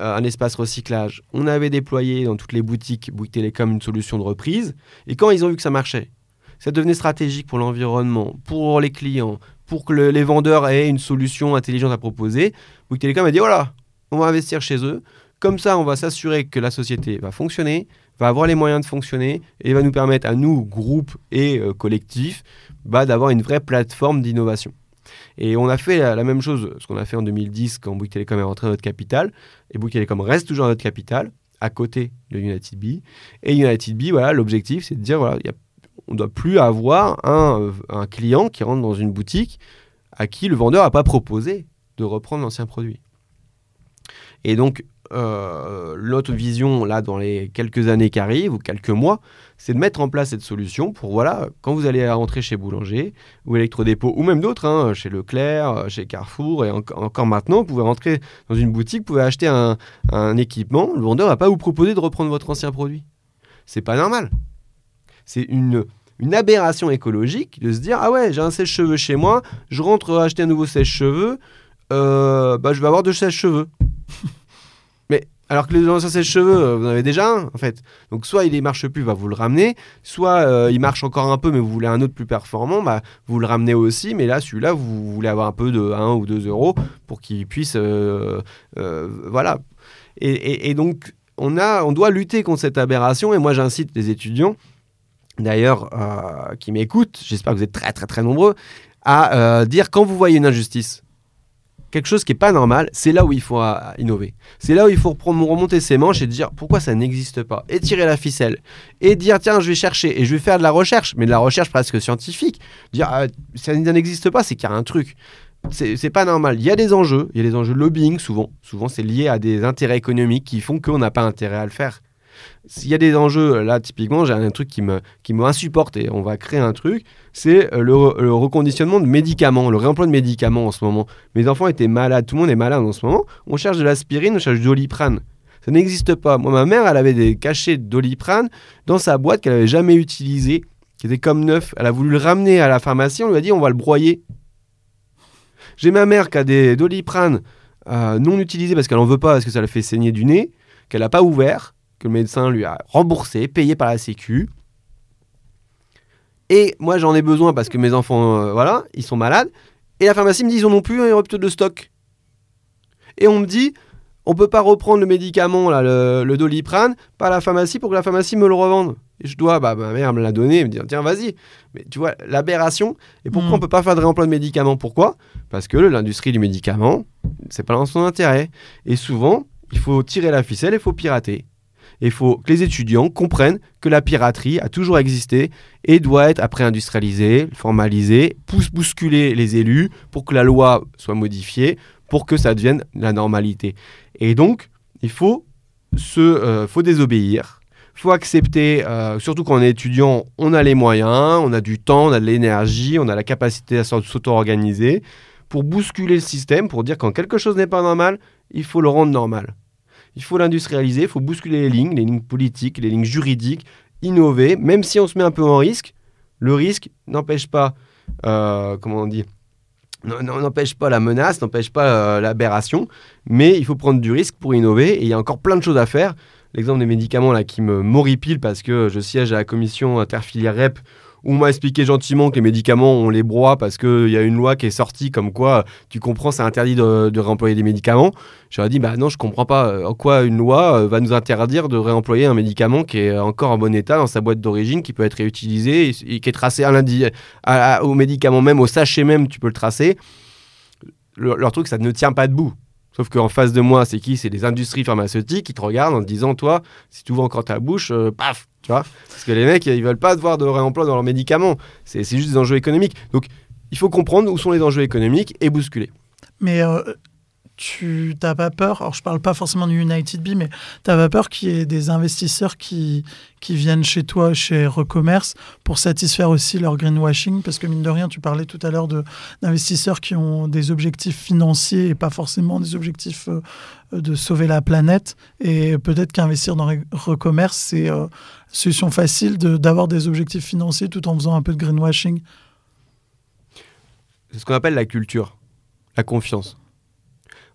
euh, un espace recyclage. On avait déployé dans toutes les boutiques Bouygues Télécom une solution de reprise. Et quand ils ont vu que ça marchait, ça devenait stratégique pour l'environnement, pour les clients, pour que les vendeurs aient une solution intelligente à proposer, Bouygues Télécom a dit voilà, on va investir chez eux. Comme ça, on va s'assurer que la société va fonctionner, va avoir les moyens de fonctionner et va nous permettre à nous, groupes et euh, collectifs, bah, d'avoir une vraie plateforme d'innovation. Et on a fait la, même chose, ce qu'on a fait en 2010 quand Bouygues Telecom est rentré dans notre capital. Et Bouygues Telecom reste toujours dans notre capital, à côté de United Bee. Et United Bee, voilà, l'objectif, c'est de dire, voilà, on ne doit plus avoir un, un, client qui rentre dans une boutique à qui le vendeur n'a pas proposé de reprendre l'ancien produit. Et donc, euh, l'autre vision, là, dans les quelques années qui arrivent, ou quelques mois, c'est de mettre en place cette solution pour, voilà, quand vous allez rentrer chez Boulanger, ou Electrodépôt, ou même d'autres, hein, chez Leclerc, chez Carrefour, et encore maintenant, vous pouvez rentrer dans une boutique, vous pouvez acheter un, équipement, le vendeur va pas vous proposer de reprendre votre ancien produit. C'est pas normal. C'est une, une aberration écologique de se dire, ah ouais, j'ai un sèche-cheveux chez moi, je rentre acheter un nouveau sèche-cheveux, euh, bah, je vais avoir deux sèche-cheveux. Alors que anciens sèche-cheveux, euh, vous en avez déjà un, en fait. Donc, soit il ne marche plus, bah, vous le ramenez. Soit euh, il marche encore un peu, mais vous voulez un autre plus performant, bah, vous le ramenez aussi. Mais là, celui-là, vous voulez avoir un peu de 1 ou 2 euros pour qu'il puisse. Euh, voilà. Et, donc, on, a, on doit lutter contre cette aberration. Et moi, j'incite les étudiants, d'ailleurs, qui m'écoutent, j'espère que vous êtes très, très, très nombreux, à dire quand vous voyez une injustice quelque chose qui n'est pas normal, c'est là où il faut euh, innover. C'est là où il faut remonter ses manches et dire pourquoi ça n'existe pas. Et tirer la ficelle. Et dire tiens, je vais chercher et je vais faire de la recherche, mais de la recherche presque scientifique. Dire ah, ça n'existe pas, c'est qu'il y a un truc. C'est pas normal. Il y a des enjeux, il y a des enjeux de lobbying souvent. Souvent, c'est lié à des intérêts économiques qui font qu'on n'a pas intérêt à le faire. S'il y a des enjeux, là, typiquement, j'ai un truc qui me, qui me insupporte et on va créer un truc, c'est euh, le, reconditionnement de médicaments, le réemploi de médicaments en ce moment. Mes enfants étaient malades, tout le monde est malade en ce moment. On cherche de l'aspirine, on cherche du doliprane. Ça n'existe pas. Moi, ma mère, elle avait des cachets de doliprane dans sa boîte qu'elle n'avait jamais utilisé, qui était comme neuf. Elle a voulu le ramener à la pharmacie, on lui a dit on va le broyer. J'ai ma mère qui a des doliprane euh, non utilisés parce qu'elle n'en veut pas, parce que ça la fait saigner du nez, qu'elle n'a pas ouvert que le médecin lui a remboursé, payé par la Sécu. Et moi, j'en ai besoin parce que mes enfants, euh, voilà, ils sont malades. Et la pharmacie me dit, ils n'en ont plus un rupture de stock. Et on me dit, on peut pas reprendre le médicament, là, le, doliprane, par la pharmacie pour que la pharmacie me le revende. Et je dois, bah, ma mère me l'a donné, me dire, tiens, vas-y. Mais tu vois, l'aberration. Et pourquoi on hmm. on peut pas faire de réemploi de médicaments? Pourquoi? Parce que l'industrie du médicament, c'est pas dans son intérêt. Et souvent, il faut tirer la ficelle et il faut pirater il faut que les étudiants comprennent que la piraterie a toujours existé et doit être après industrialisée, formalisée, bousculer les élus pour que la loi soit modifiée, pour que ça devienne la normalité. Et donc, il faut, se, euh, faut désobéir. Faut accepter, euh, surtout quand on est étudiant, on a les moyens, on a du temps, on a de l'énergie, on a la capacité à s'auto-organiser pour bousculer le système, pour dire quand quelque chose n'est pas normal, il faut le rendre normal. Il faut l'industrialiser, il faut bousculer les lignes, les lignes politiques, les lignes juridiques, innover, même si on se met un peu en risque. Le risque n'empêche pas, euh, comment on dit, n'empêche pas la menace, n'empêche pas euh, l'aberration, mais il faut prendre du risque pour innover et il y a encore plein de choses à faire. L'exemple des médicaments là qui me moripile parce que je siège à la commission interfilière REP on m'a expliqué gentiment que les médicaments, on les broie parce qu'il y a une loi qui est sortie comme quoi, tu comprends, c'est interdit de, réemployer des médicaments. J'aurais dit, bah non, je comprends pas euh, en quoi une loi euh, va nous interdire de réemployer un médicament qui est encore en bon état dans sa boîte d'origine, qui peut être réutilisé et, qui est tracé à lundi, au médicament même, au sachet même, tu peux le tracer. leur truc, ça ne tient pas debout. Sauf qu'en face de moi, c'est qui? C'est des industries pharmaceutiques qui te regardent en te disant, toi, si tu ouvres encore ta bouche, euh, paf, tu vois Parce que les mecs, ils veulent pas voir de réemploi dans leurs médicaments. C'est juste des enjeux économiques. Donc, il faut comprendre où sont les enjeux économiques et bousculer. Mais euh, tu n'as pas peur, alors je parle pas forcément du United Bee, mais tu n'as pas peur qu'il y ait des investisseurs qui, qui viennent chez toi, chez Recommerce, pour satisfaire aussi leur greenwashing? Parce que mine de rien, tu parlais tout à l'heure d'investisseurs qui ont des objectifs financiers et pas forcément des objectifs euh, de sauver la planète. Et peut-être qu'investir dans Recommerce, c'est euh, solution facile d'avoir des objectifs financiers tout en faisant un peu de greenwashing. C'est ce qu'on appelle la culture, la confiance.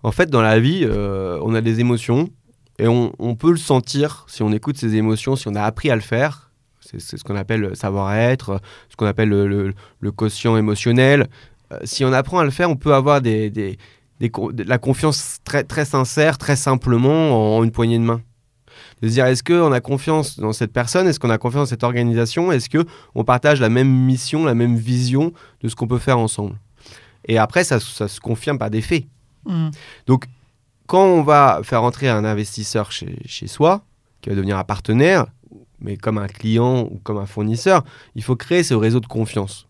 En fait, dans la vie, euh, on a des émotions et on, peut le sentir si on écoute ces émotions, si on a appris à le faire. C'est ce qu'on appelle savoir-être, ce qu'on appelle le, quotient émotionnel. Euh, si on apprend à le faire, on peut avoir de la confiance très, sincère, très simplement, en une poignée de main. De se dire, est-ce qu'on a confiance dans cette personne? Est-ce qu'on a confiance dans cette organisation? Est-ce qu'on partage la même mission, la même vision de ce qu'on peut faire ensemble? Et après, ça se confirme par des faits. Mm. Donc, quand on va faire entrer un investisseur chez, chez, soi, qui va devenir un partenaire, mais comme un client ou comme un fournisseur, il faut créer ce réseau de confiance.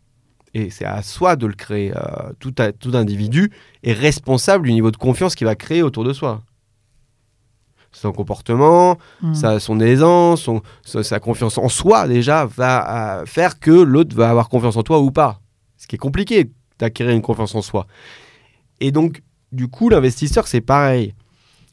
Et c'est à soi de le créer. Euh, tout, tout individu est responsable du niveau de confiance qu'il va créer autour de soi. Son comportement, mm. sa, son aisance, son, sa, confiance en soi, déjà, va euh, faire que l'autre va avoir confiance en toi ou pas. Ce qui est compliqué d'acquérir une confiance en soi. Et donc, du coup, l'investisseur, c'est pareil.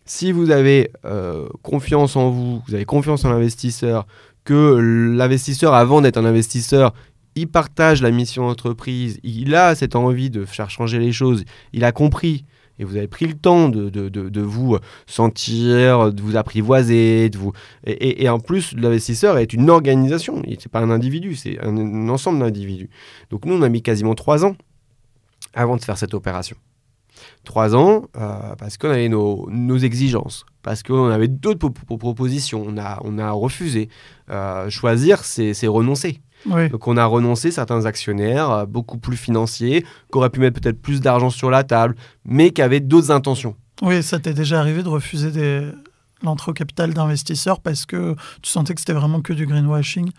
Si vous avez euh, confiance en vous, vous avez confiance en l'investisseur, que l'investisseur, avant d'être un investisseur, il partage la mission d'entreprise, il a cette envie de faire changer les choses, il a compris, et vous avez pris le temps de, de, vous sentir, de vous apprivoiser, de vous... Et, en plus, l'investisseur est une organisation, ce n'est pas un individu, c'est un, un ensemble d'individus. Donc nous, on a mis quasiment trois ans avant de faire cette opération. Trois ans, euh, parce qu'on avait nos, exigences, parce qu'on avait d'autres propositions, on a, on a refusé. Euh, choisir, c'est renoncer. Donc on a renoncé certains actionnaires euh, beaucoup plus financiers, qui auraient pu mettre peut-être plus d'argent sur la table, mais qui avaient d'autres intentions. Oui, ça t'est déjà arrivé de refuser l'entrée au capital d'investisseurs parce que tu sentais que c'était vraiment que du greenwashing?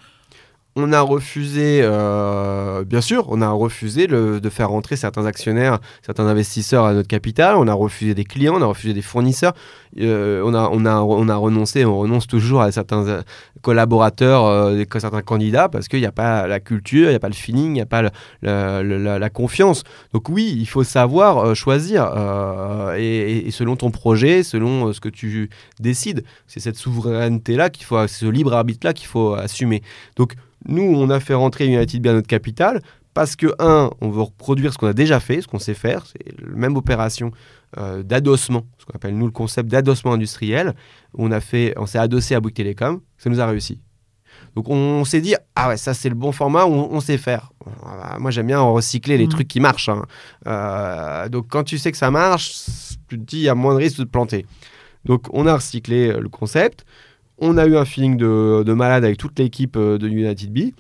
On a refusé, euh, bien sûr, on a refusé de faire rentrer certains actionnaires, certains investisseurs à notre capital. On a refusé des clients, on a refusé des fournisseurs. Euh, on, a, on, a, on a renoncé, on renonce toujours à certains euh, collaborateurs, certains candidats, parce qu'il n'y a pas la culture, il n'y a pas le feeling, il n'y a pas la, confiance. Donc oui, il faut savoir choisir, et, selon ton projet, selon ce que tu décides. C'est cette souveraineté-là qu'il faut, ce libre arbitre-là qu'il faut assumer. Donc nous, on a fait rentrer United bien notre capital parce que, un, on veut reproduire ce qu'on a déjà fait, ce qu'on sait faire, c'est la même opération euh, d'adossement, ce qu'on appelle nous le concept d'adossement industriel. On, a fait, on s'est adossé à Bouygues Télécom, ça nous a réussi. Donc on, s'est dit, ah ouais, ça c'est le bon format, on, sait faire. Moi j'aime bien recycler les mmh. trucs qui marchent. Hein. Euh, donc quand tu sais que ça marche, tu te dis, il y a moins de risques de te planter. Donc on a recyclé le concept. On a eu un feeling de, malade avec toute l'équipe euh, de United Bee.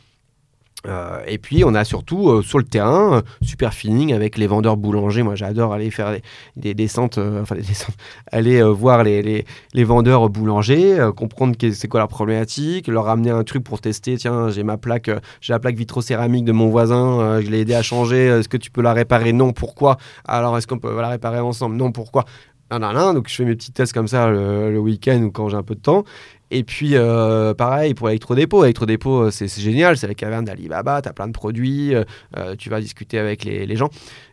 Euh, et puis on a surtout euh, sur le terrain super feeling avec les vendeurs boulangers. Moi j'adore aller faire des, descentes, enfin des descentes, aller voir les, vendeurs boulangers, comprendre c'est quoi leur problématique, leur ramener un truc pour tester. Tiens, j'ai ma plaque, j'ai la plaque vitrocéramique de mon voisin, je l'ai aidé à changer. Est-ce que tu peux la réparer? Non. Pourquoi? Alors est-ce qu'on peut la réparer ensemble? Non. Pourquoi? Donc je fais mes petits tests comme ça le, le week-end ou quand j'ai un peu de temps. Et puis, euh, pareil, pour Electrodépôt. Electrodépôt, euh, c'est génial, c'est la caverne d'Alibaba, tu as plein de produits, euh, tu vas discuter avec les, gens.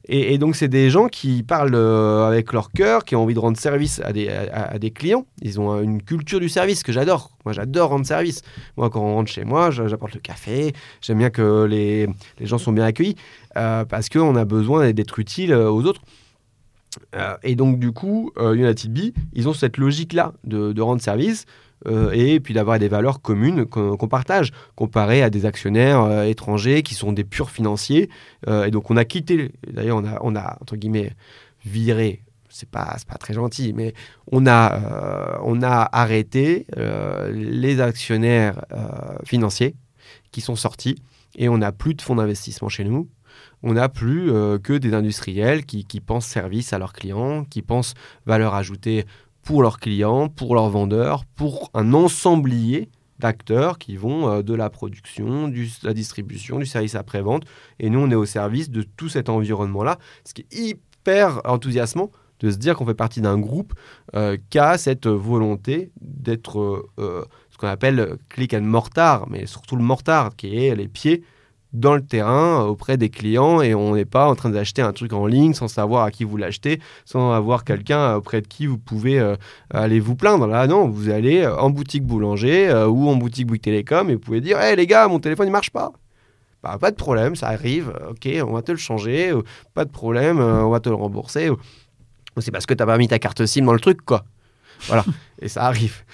Et, donc, c'est des gens qui parlent avec leur cœur, qui ont envie de rendre service à des, à, des clients. Ils ont une culture du service que j'adore. Moi, j'adore rendre service. Moi, quand on rentre chez moi, j'apporte le café. J'aime bien que les, les, gens sont bien accueillis parce qu'on a besoin d'être utile aux autres. et donc, du coup, United Bee, ils ont cette logique-là de, de rendre service. Euh, et puis d'avoir des valeurs communes qu'on partage, comparé à des actionnaires euh, étrangers qui sont des purs financiers. Euh, et donc on a quitté, d'ailleurs on a, entre guillemets, viré, c'est pas, pas très gentil, mais on a, on a arrêté les actionnaires financiers qui sont sortis et on n'a plus de fonds d'investissement chez nous. on n'a plus que des industriels qui, pensent service à leurs clients, qui pensent valeur ajoutée pour leurs clients, pour leurs vendeurs, pour un ensemblier d'acteurs qui vont euh, de la production, de la distribution, du service après-vente. Et nous, on est au service de tout cet environnement-là, ce qui est hyper enthousiasmant de se dire qu'on fait partie d'un groupe euh, qui a cette volonté d'être ce qu'on appelle click and mortar, mais surtout le mortar, qui est les pieds dans le terrain auprès des clients et on n'est pas en train d'acheter un truc en ligne sans savoir à qui vous l'achetez, sans avoir quelqu'un auprès de qui vous pouvez euh, aller vous plaindre. Là, non, vous allez euh, en boutique boulanger euh, ou en boutique Bouygues Télécom et vous pouvez dire Hé les gars, mon téléphone il marche pas. Bah, pas de problème, ça arrive, ok, on va te le changer, pas de problème, on va te le rembourser. C'est parce que tu n'as pas mis ta carte SIM dans le truc, quoi. Voilà, et ça arrive.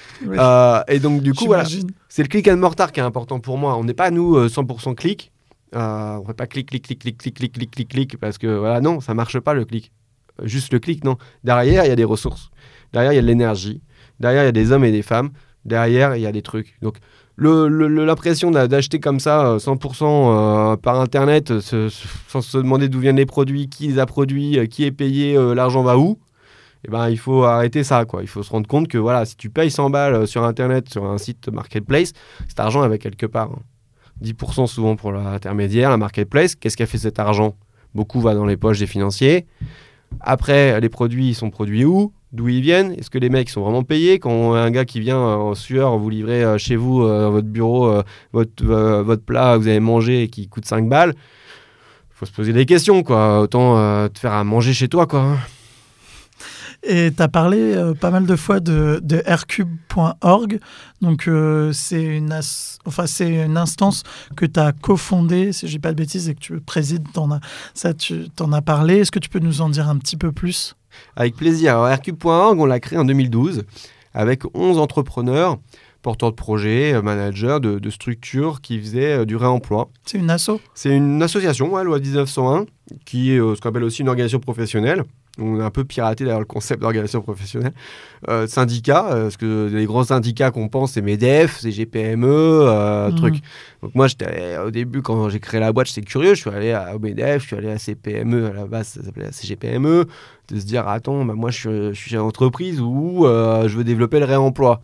et donc, du coup, voilà, c'est le click and mortar qui est important pour moi. On n'est pas, nous, 100% clic. Euh, on ne fait pas clic, clic, clic, clic, clic, clic, clic, clic, clic, parce que voilà, non, ça marche pas le clic. Euh, juste le clic, non. Derrière, il y a des ressources. Derrière, il y a de l'énergie. Derrière, il y a des hommes et des femmes. Derrière, il y a des trucs. Donc, l'impression d'acheter comme ça 100% euh, par Internet sans se demander d'où viennent les produits, qui les a produits, qui est payé, l'argent va où, eh ben, il faut arrêter ça. Quoi. Il faut se rendre compte que voilà, si tu payes 100 balles sur Internet, sur un site marketplace, cet argent avec quelque part. Hein. 10% souvent pour l'intermédiaire, la marketplace. Qu'est-ce qui a fait cet argent? Beaucoup va dans les poches des financiers. Après, les produits, ils sont produits où? D'où ils viennent? Est-ce que les mecs sont vraiment payés? Quand un gars qui vient en sueur vous livrer euh, chez vous, euh, votre bureau, euh, votre, votre plat que vous avez mangé et qui coûte 5 balles, faut se poser des questions, quoi. Autant te faire à manger chez toi, quoi. Et tu as parlé euh, pas mal de fois de, de rcube.org. Donc, euh, c'est une, enfin, une instance que tu as cofondée, si je dis pas de bêtises, et que tu présides. En as, ça, tu en as parlé. Est-ce que tu peux nous en dire un petit peu plus? Avec plaisir. rcube.org, on l'a créé en 2012 avec 11 entrepreneurs porteurs de projets, euh, managers de, de structures qui faisaient du réemploi. C'est une asso? C'est une association, ouais, loi 1901, qui est ce qu'on appelle aussi une organisation professionnelle on a un peu piraté d'ailleurs le concept d'organisation professionnelle. Euh, syndicat, euh, parce que les grands syndicats qu'on pense, c'est MEDEF, c'est GPME, euh, mhm. truc. Donc moi, j'étais au début, quand j'ai créé la boîte, j'étais curieux. Je suis allé à MEDEF, je suis allé à CPME, à la base, ça s'appelait CGPME, de se dire, attends, bah, moi, je suis, une entreprise où je veux développer le réemploi.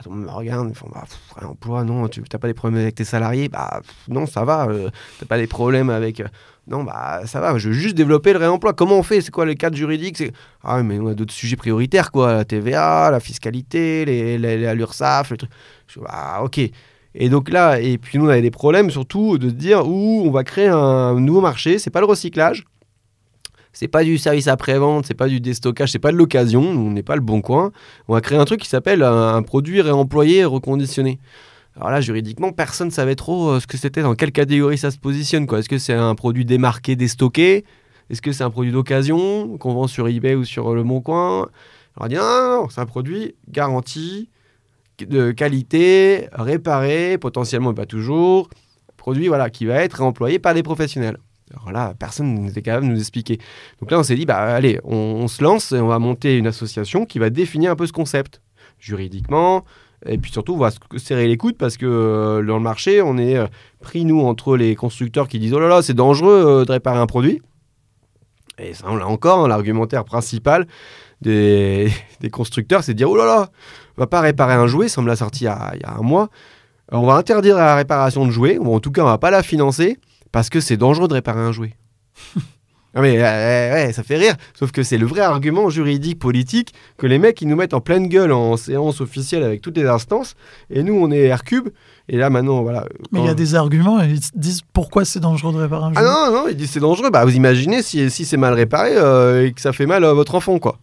Attends, me regarde, ils font bah, réemploi, non, tu n'as pas des problèmes avec tes salariés? Bah non, ça va, tu n'as pas des problèmes avec non, bah ça va, je veux juste développer le réemploi. Comment on fait? C'est quoi les cadres juridiques Ah, mais on a d'autres sujets prioritaires, quoi. La TVA, la fiscalité, les, les, l'URSSAF, le truc. Je, bah, ok. Et donc là, et puis nous, on avait des problèmes surtout de se dire où on va créer un nouveau marché. C'est pas le recyclage, c'est pas du service après-vente, c'est pas du déstockage, c'est pas de l'occasion. On n'est pas le bon coin. On va créer un truc qui s'appelle un, produit réemployé reconditionné. Alors là, juridiquement, personne ne savait trop euh, ce que c'était, dans quelle catégorie ça se positionne. Est-ce que c'est un produit démarqué, déstocké? Est-ce que c'est un produit d'occasion qu'on vend sur eBay ou sur Le Bon Coin? On a dit non, non, c'est un produit garanti, de qualité, réparé, potentiellement pas toujours, produit voilà, qui va être réemployé par des professionnels. Alors là, personne n'était capable de nous expliquer. Donc là, on s'est dit, bah allez, on, se lance et on va monter une association qui va définir un peu ce concept, juridiquement, et puis surtout, on va se serrer les coudes parce que euh, dans le marché, on est euh, pris, nous, entre les constructeurs qui disent Oh là là, c'est dangereux euh, de réparer un produit. Et ça, encore, hein, l'argumentaire principal des, constructeurs, c'est de dire Oh là là, on va pas réparer un jouet, ça me l'a sorti il y, a, il y, a, un mois. On va interdire la réparation de jouets, ou en tout cas, on va pas la financer parce que c'est dangereux de réparer un jouet. Ah mais ouais, ça fait rire. Sauf que c'est le vrai argument juridique, politique, que les mecs, ils nous mettent en pleine gueule en séance officielle avec toutes les instances. Et nous, on est R-Cube. Et là, maintenant, voilà. Mais il y a des arguments, ils disent pourquoi c'est dangereux de réparer un jeu. Ah non, non, ils disent c'est dangereux. Bah, vous imaginez si, si c'est mal réparé euh, et que ça fait mal à votre enfant, quoi.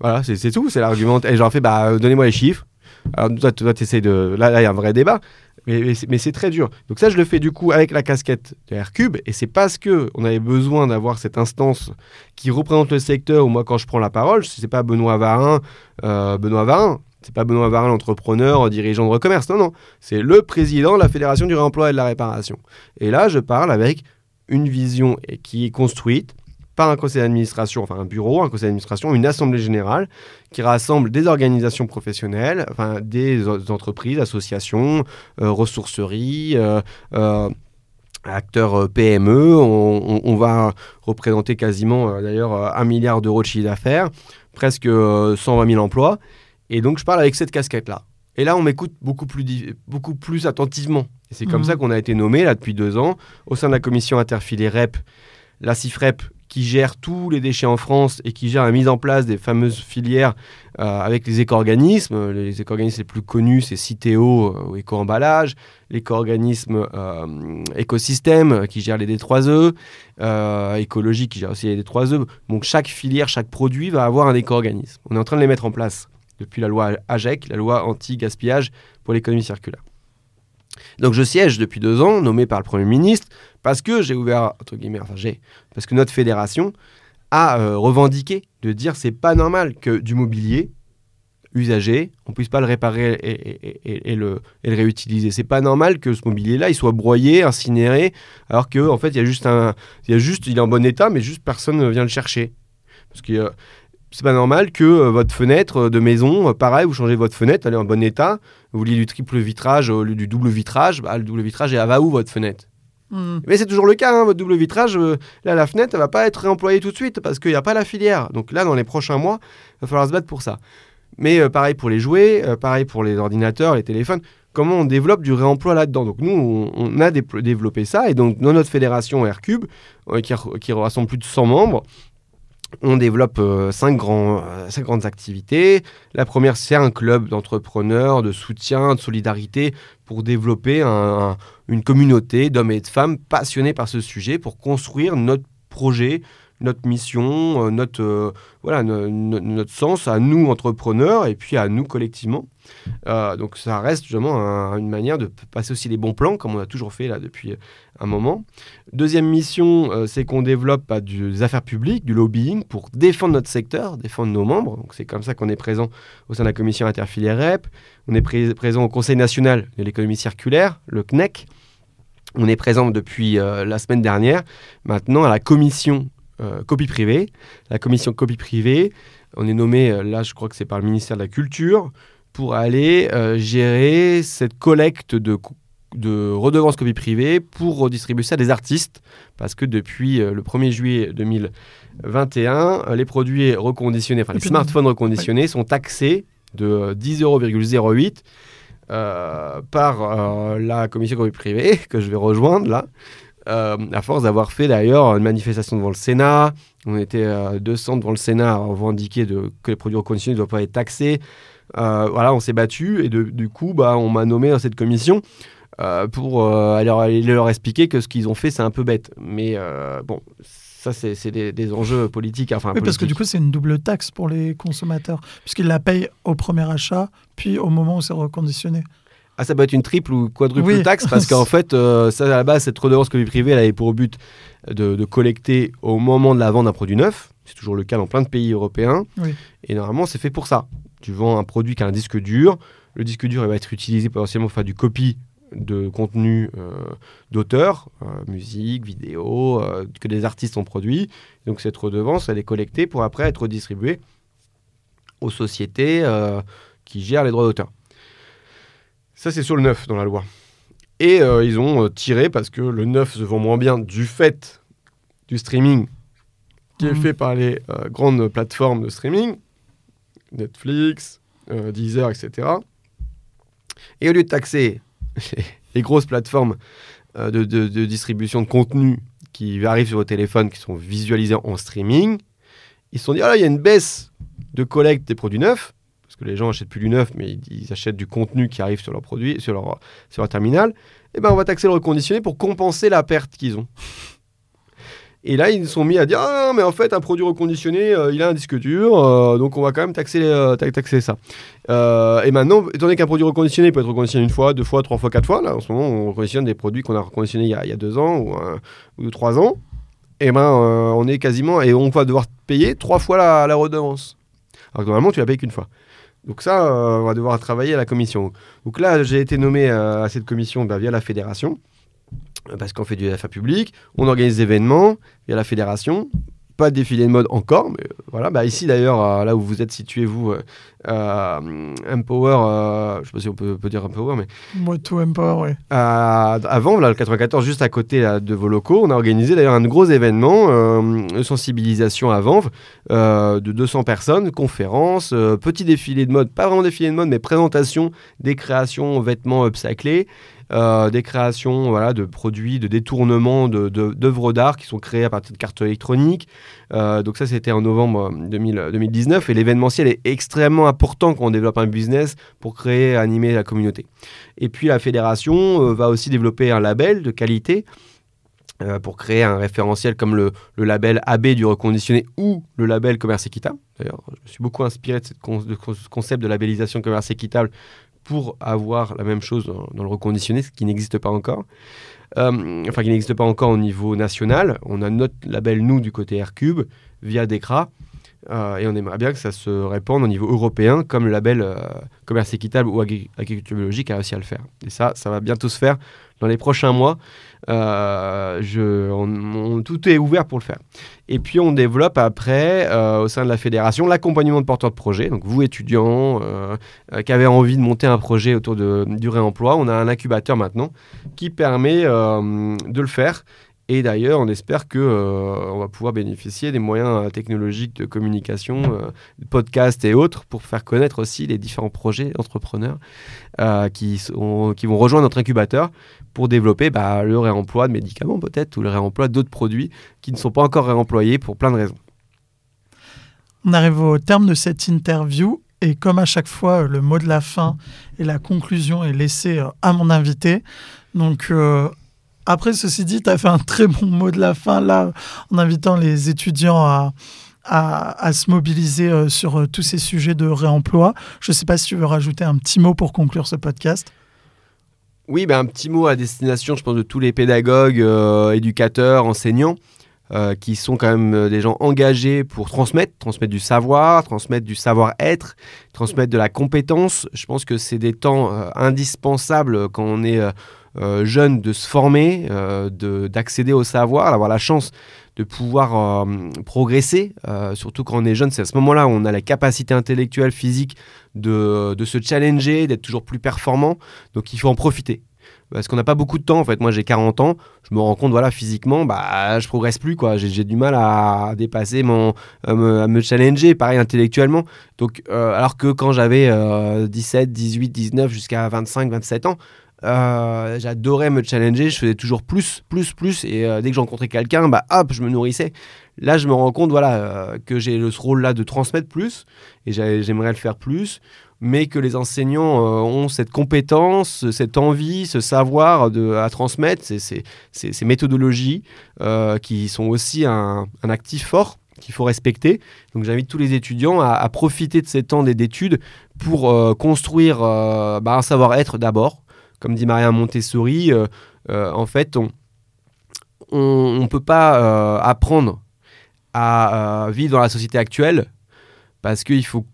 Voilà, c'est tout, c'est l'argument. Et j'en fais, bah, donnez-moi les chiffres. Alors, toi, toi tu essaies de. Là, il y a un vrai débat. Mais, c'est très dur. Donc ça, je le fais du coup avec la casquette de R-Cube, et c'est parce que on avait besoin d'avoir cette instance qui représente le secteur, où moi, quand je prends la parole, c'est pas Benoît Varin, euh, Benoît Varin, c'est pas Benoît Varin, l'entrepreneur, dirigeant de recommerce, non, non, c'est le président de la Fédération du réemploi et de la réparation. Et là, je parle avec une vision qui est construite, par un conseil d'administration, enfin un bureau, un conseil d'administration, une assemblée générale qui rassemble des organisations professionnelles, enfin des entreprises, associations, euh, ressourceries, euh, euh, acteur PME. On, va représenter quasiment d'ailleurs un milliard d'euros de chiffre d'affaires, presque 120 000 emplois. Et donc je parle avec cette casquette-là. Et là, on m'écoute beaucoup plus, beaucoup plus attentivement. Et c'est comme mmh. ça qu'on a été nommé, là, depuis deux ans, au sein de la commission interfilée REP, la CIFREP, qui gère tous les déchets en France et qui gère la mise en place des fameuses filières euh, avec les éco-organismes. Les éco-organismes les plus connus, c'est Citeo euh, Éco-emballage, l'éco-organisme euh, Écosystème qui gère les D3E, Écologie qui gère aussi les D3E. Donc chaque filière, chaque produit va avoir un éco-organisme. On est en train de les mettre en place depuis la loi AGEC, la loi anti-gaspillage pour l'économie circulaire. Donc je siège depuis deux ans, nommé par le Premier ministre, parce que j'ai ouvert, entre guillemets, enfin j'ai, parce que notre fédération a euh, revendiqué de dire c'est pas normal que du mobilier usagé, on puisse pas le réparer et, le, réutiliser. C'est pas normal que ce mobilier-là, il soit broyé, incinéré, alors qu'en en fait, il y a juste il est en bon état, mais juste personne ne vient le chercher. Parce que euh, c'est pas normal que euh, votre fenêtre de maison, pareil, vous changez votre fenêtre, elle est en bon état, vous vouliez du triple vitrage au lieu du double vitrage, bah, le double vitrage, elle va où votre fenêtre? Hmm. Mais c'est toujours le cas, hein, votre double vitrage, là la fenêtre, elle va pas être réemployée tout de suite parce qu'il n'y a pas la filière. Donc là, dans les prochains mois, il va falloir se battre pour ça. Mais pareil pour les jouets, pareil pour les ordinateurs, les téléphones, comment on développe du réemploi là-dedans? Donc nous, on, a développé ça, et donc dans notre fédération Aircube, qui, qui rassemble plus de 100 membres, on développe euh, cinq, euh, grandes activités. La première, c'est un club d'entrepreneurs, de soutien, de solidarité pour développer une communauté d'hommes et de femmes passionnés par ce sujet, pour construire notre projet, notre mission, euh, notre, voilà, notre sens à nous, entrepreneurs, et puis à nous collectivement. Euh, donc ça reste justement une manière de passer aussi les bons plans, comme on a toujours fait là depuis un moment. Deuxième mission, euh, c'est qu'on développe bah, des affaires publiques, du lobbying pour défendre notre secteur, défendre nos membres. Donc c'est comme ça qu'on est présent au sein de la commission interfilière REP. On est présent au Conseil national de l'économie circulaire, le CNEC. On est présent depuis euh, la semaine dernière, maintenant à la commission copie privée. La commission copie privée, on est nommé, là je crois que c'est par le ministère de la Culture, pour aller euh, gérer cette collecte de, de redevances copie privée pour redistribuer ça à des artistes. Parce que depuis euh, le 1er juillet 2021, euh, les produits reconditionnés, enfin les smartphones reconditionnés sont taxés de 10,08 par la commission copie privée que je vais rejoindre là. à force d'avoir fait d'ailleurs une manifestation devant le Sénat, on était 200 devant le Sénat à revendiquer que les produits reconditionnés ne doivent pas être taxés. Euh, voilà, on s'est battu et du coup, bah, on m'a nommé dans cette commission euh, pour euh, aller, leur expliquer que ce qu'ils ont fait, c'est un peu bête. Mais bon, ça, c'est des, enjeux politiques. Enfin, oui, parce que du coup, c'est une double taxe pour les consommateurs, puisqu'ils la payent au premier achat, puis au moment où c'est reconditionné. Ah, ça peut être une triple ou quadruple taxe, parce qu'en fait, ça, à la base, cette redevance vie privée, elle avait pour but de, de collecter au moment de la vente d'un produit neuf. C'est toujours le cas dans plein de pays européens. Et normalement, c'est fait pour ça. Tu vends un produit qui a un disque dur. Le disque dur il va être utilisé potentiellement pour faire du copie de contenu euh, d'auteur, euh, musique, vidéo, euh, que des artistes ont produit. Donc cette redevance, elle est collectée pour après être redistribuée aux sociétés qui gèrent les droits d'auteur. Ça, c'est sur le neuf dans la loi. Et ils ont tiré parce que le neuf se vend moins bien du fait du streaming qui est mmh. fait par les grandes plateformes de streaming. Netflix, Deezer, etc. Et au lieu de taxer les grosses plateformes euh, de, distribution de contenu qui arrivent sur vos téléphones, qui sont visualisés en streaming, ils se sont dit, ah là, il y a une baisse de collecte des produits neufs, parce que les gens achètent plus du neuf, mais ils, achètent du contenu qui arrive sur leur produit, sur leur, sur leur terminal. Et eh ben on va taxer le reconditionné pour compenser la perte qu'ils ont. Et là, ils se sont mis à dire Ah, mais en fait, un produit reconditionné, euh, il a un disque dur, euh, donc on va quand même taxer, euh, taxer ça. et maintenant, étant donné qu'un produit reconditionné peut être reconditionné une fois, deux fois, trois fois, quatre fois, là, en ce moment, on reconditionne des produits qu'on a reconditionnés il y a, deux ans ou, trois ans, et eh ben, on est quasiment, et on va devoir payer trois fois la, la redevance. Alors que normalement, tu la payes qu'une fois. Donc ça, on va devoir travailler à la commission. Donc là, j'ai été nommé à cette commission bah, via la fédération parce qu'on fait du FA public, on organise des événements via la fédération pas de défilé de mode encore, mais voilà. Bah, ici d'ailleurs, là où vous êtes situé, vous, euh, Empower, euh, je sais pas si on peut, dire Empower, mais. Moi, tout Empower, oui. Euh, avant, là, le 94, juste à côté de vos locaux, on a organisé d'ailleurs un gros événement de sensibilisation à Vanves de 200 personnes, conférences, petit défilé de mode, pas vraiment défilé de mode, mais présentation des créations vêtements upcyclés. Euh, des créations voilà, de produits, de détournements d'œuvres d'art qui sont créées à partir de cartes électroniques. Euh, donc ça, c'était en novembre 2019. Et l'événementiel est extrêmement important quand on développe un business pour créer, animer la communauté. Et puis la fédération euh, va aussi développer un label de qualité. pour créer un référentiel comme le, label AB du reconditionné ou le label commerce équitable. D'ailleurs, je suis beaucoup inspiré de, ce concept de labellisation commerce équitable pour avoir la même chose dans, le reconditionné, ce qui n'existe pas encore. Euh, enfin, qui n'existe pas encore au niveau national. On a notre label, nous, du côté R-Cube, via DECRA. Euh, et on aimerait bien que ça se répande au niveau européen, comme le label euh, commerce équitable ou agriculture biologique a réussi à le faire. Et ça, ça va bientôt se faire dans les prochains mois. Euh, tout est ouvert pour le faire. Et puis on développe après, au sein de la fédération, l'accompagnement de porteurs de projets. Donc vous, étudiants, qui avez envie de monter un projet autour du réemploi, on a un incubateur maintenant qui permet de le faire et d'ailleurs, on espère que euh, on va pouvoir bénéficier des moyens euh, technologiques de communication, euh, podcasts et autres, pour faire connaître aussi les différents projets d'entrepreneurs qui, qui vont rejoindre notre incubateur pour développer bah, le réemploi de médicaments peut-être ou le réemploi d'autres produits qui ne sont pas encore réemployés pour plein de raisons. On arrive au terme de cette interview et comme à chaque fois, le mot de la fin et la conclusion est laissé à mon invité. Donc, après, ceci dit, tu as fait un très bon mot de la fin là, en invitant les étudiants à, à, se mobiliser euh, sur euh, tous ces sujets de réemploi. Je ne sais pas si tu veux rajouter un petit mot pour conclure ce podcast. Oui, ben, un petit mot à destination, je pense, de tous les pédagogues, euh, éducateurs, enseignants, qui sont quand même des gens engagés pour transmettre, transmettre du savoir, transmettre du savoir-être, transmettre de la compétence. Je pense que c'est des temps indispensables quand on est jeunes de se former, euh, d'accéder au savoir, d'avoir la chance de pouvoir euh, progresser, surtout quand on est jeune, c'est à ce moment-là où on a la capacité intellectuelle, physique de, de se challenger, d'être toujours plus performant. Donc il faut en profiter parce qu'on n'a pas beaucoup de temps en fait. Moi j'ai 40 ans, je me rends compte voilà physiquement bah je progresse plus quoi. J'ai du mal à dépasser mon à me, challenger pareil intellectuellement. Donc alors que quand j'avais 17, 18, 19 jusqu'à 25, 27 ans, euh, j'adorais me challenger, je faisais toujours plus, plus, plus. Et euh, dès que j'encontrais quelqu'un, bah hop, je me nourrissais. Là, je me rends compte voilà, euh, que j'ai ce rôle-là de transmettre plus, et j'aimerais le faire plus, mais que les enseignants ont cette compétence, cette envie, ce savoir à transmettre, ces, méthodologies qui sont aussi un, un actif fort qu'il faut respecter. Donc j'invite tous les étudiants à, profiter de ces temps d'études pour construire bah, un savoir-être d'abord, comme dit Maria Montessori, euh, euh, en fait, on ne peut pas euh, apprendre à vivre dans la société actuelle parce qu'il faut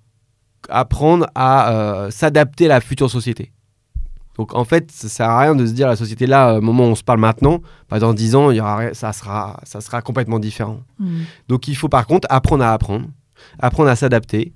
apprendre à s'adapter à la future société. Donc en fait, ça sert à rien de se dire la société là, au moment où on se parle maintenant, pas dans 10 ans, il y aura, ça, sera, ça sera complètement différent. Mmh. Donc il faut par contre apprendre à apprendre, apprendre à s'adapter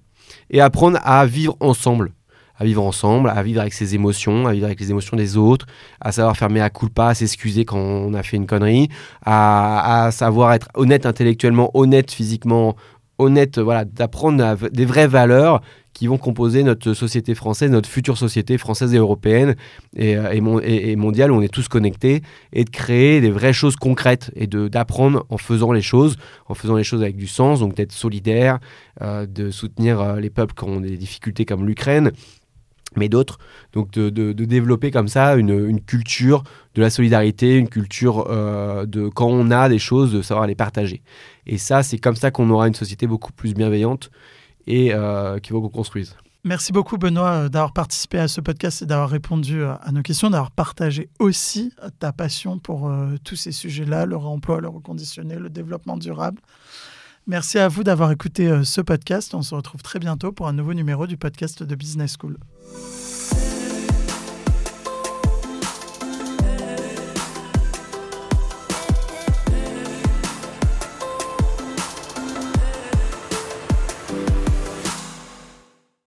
et apprendre à vivre ensemble à vivre ensemble, à vivre avec ses émotions, à vivre avec les émotions des autres, à savoir fermer à culpa, à s'excuser quand on a fait une connerie, à, savoir être honnête intellectuellement, honnête physiquement, honnête, voilà, d'apprendre des vraies valeurs qui vont composer notre société française, notre future société française et européenne et, euh, mondiale où on est tous connectés, et de créer des vraies choses concrètes et d'apprendre en faisant les choses, en faisant les choses avec du sens, donc d'être solidaire, euh, de soutenir euh, les peuples qui ont des difficultés comme l'Ukraine, mais d'autres. Donc de, développer comme ça une, culture de la solidarité, une culture euh, de quand on a des choses, de savoir les partager. Et ça, c'est comme ça qu'on aura une société beaucoup plus bienveillante et euh, qu'il faut qu'on construise. Merci beaucoup Benoît euh, d'avoir participé à ce podcast et d'avoir répondu à nos questions, d'avoir partagé aussi ta passion pour tous ces sujets-là, le réemploi, le reconditionné, le développement durable. Merci à vous d'avoir écouté ce podcast. On se retrouve très bientôt pour un nouveau numéro du podcast de Business School. you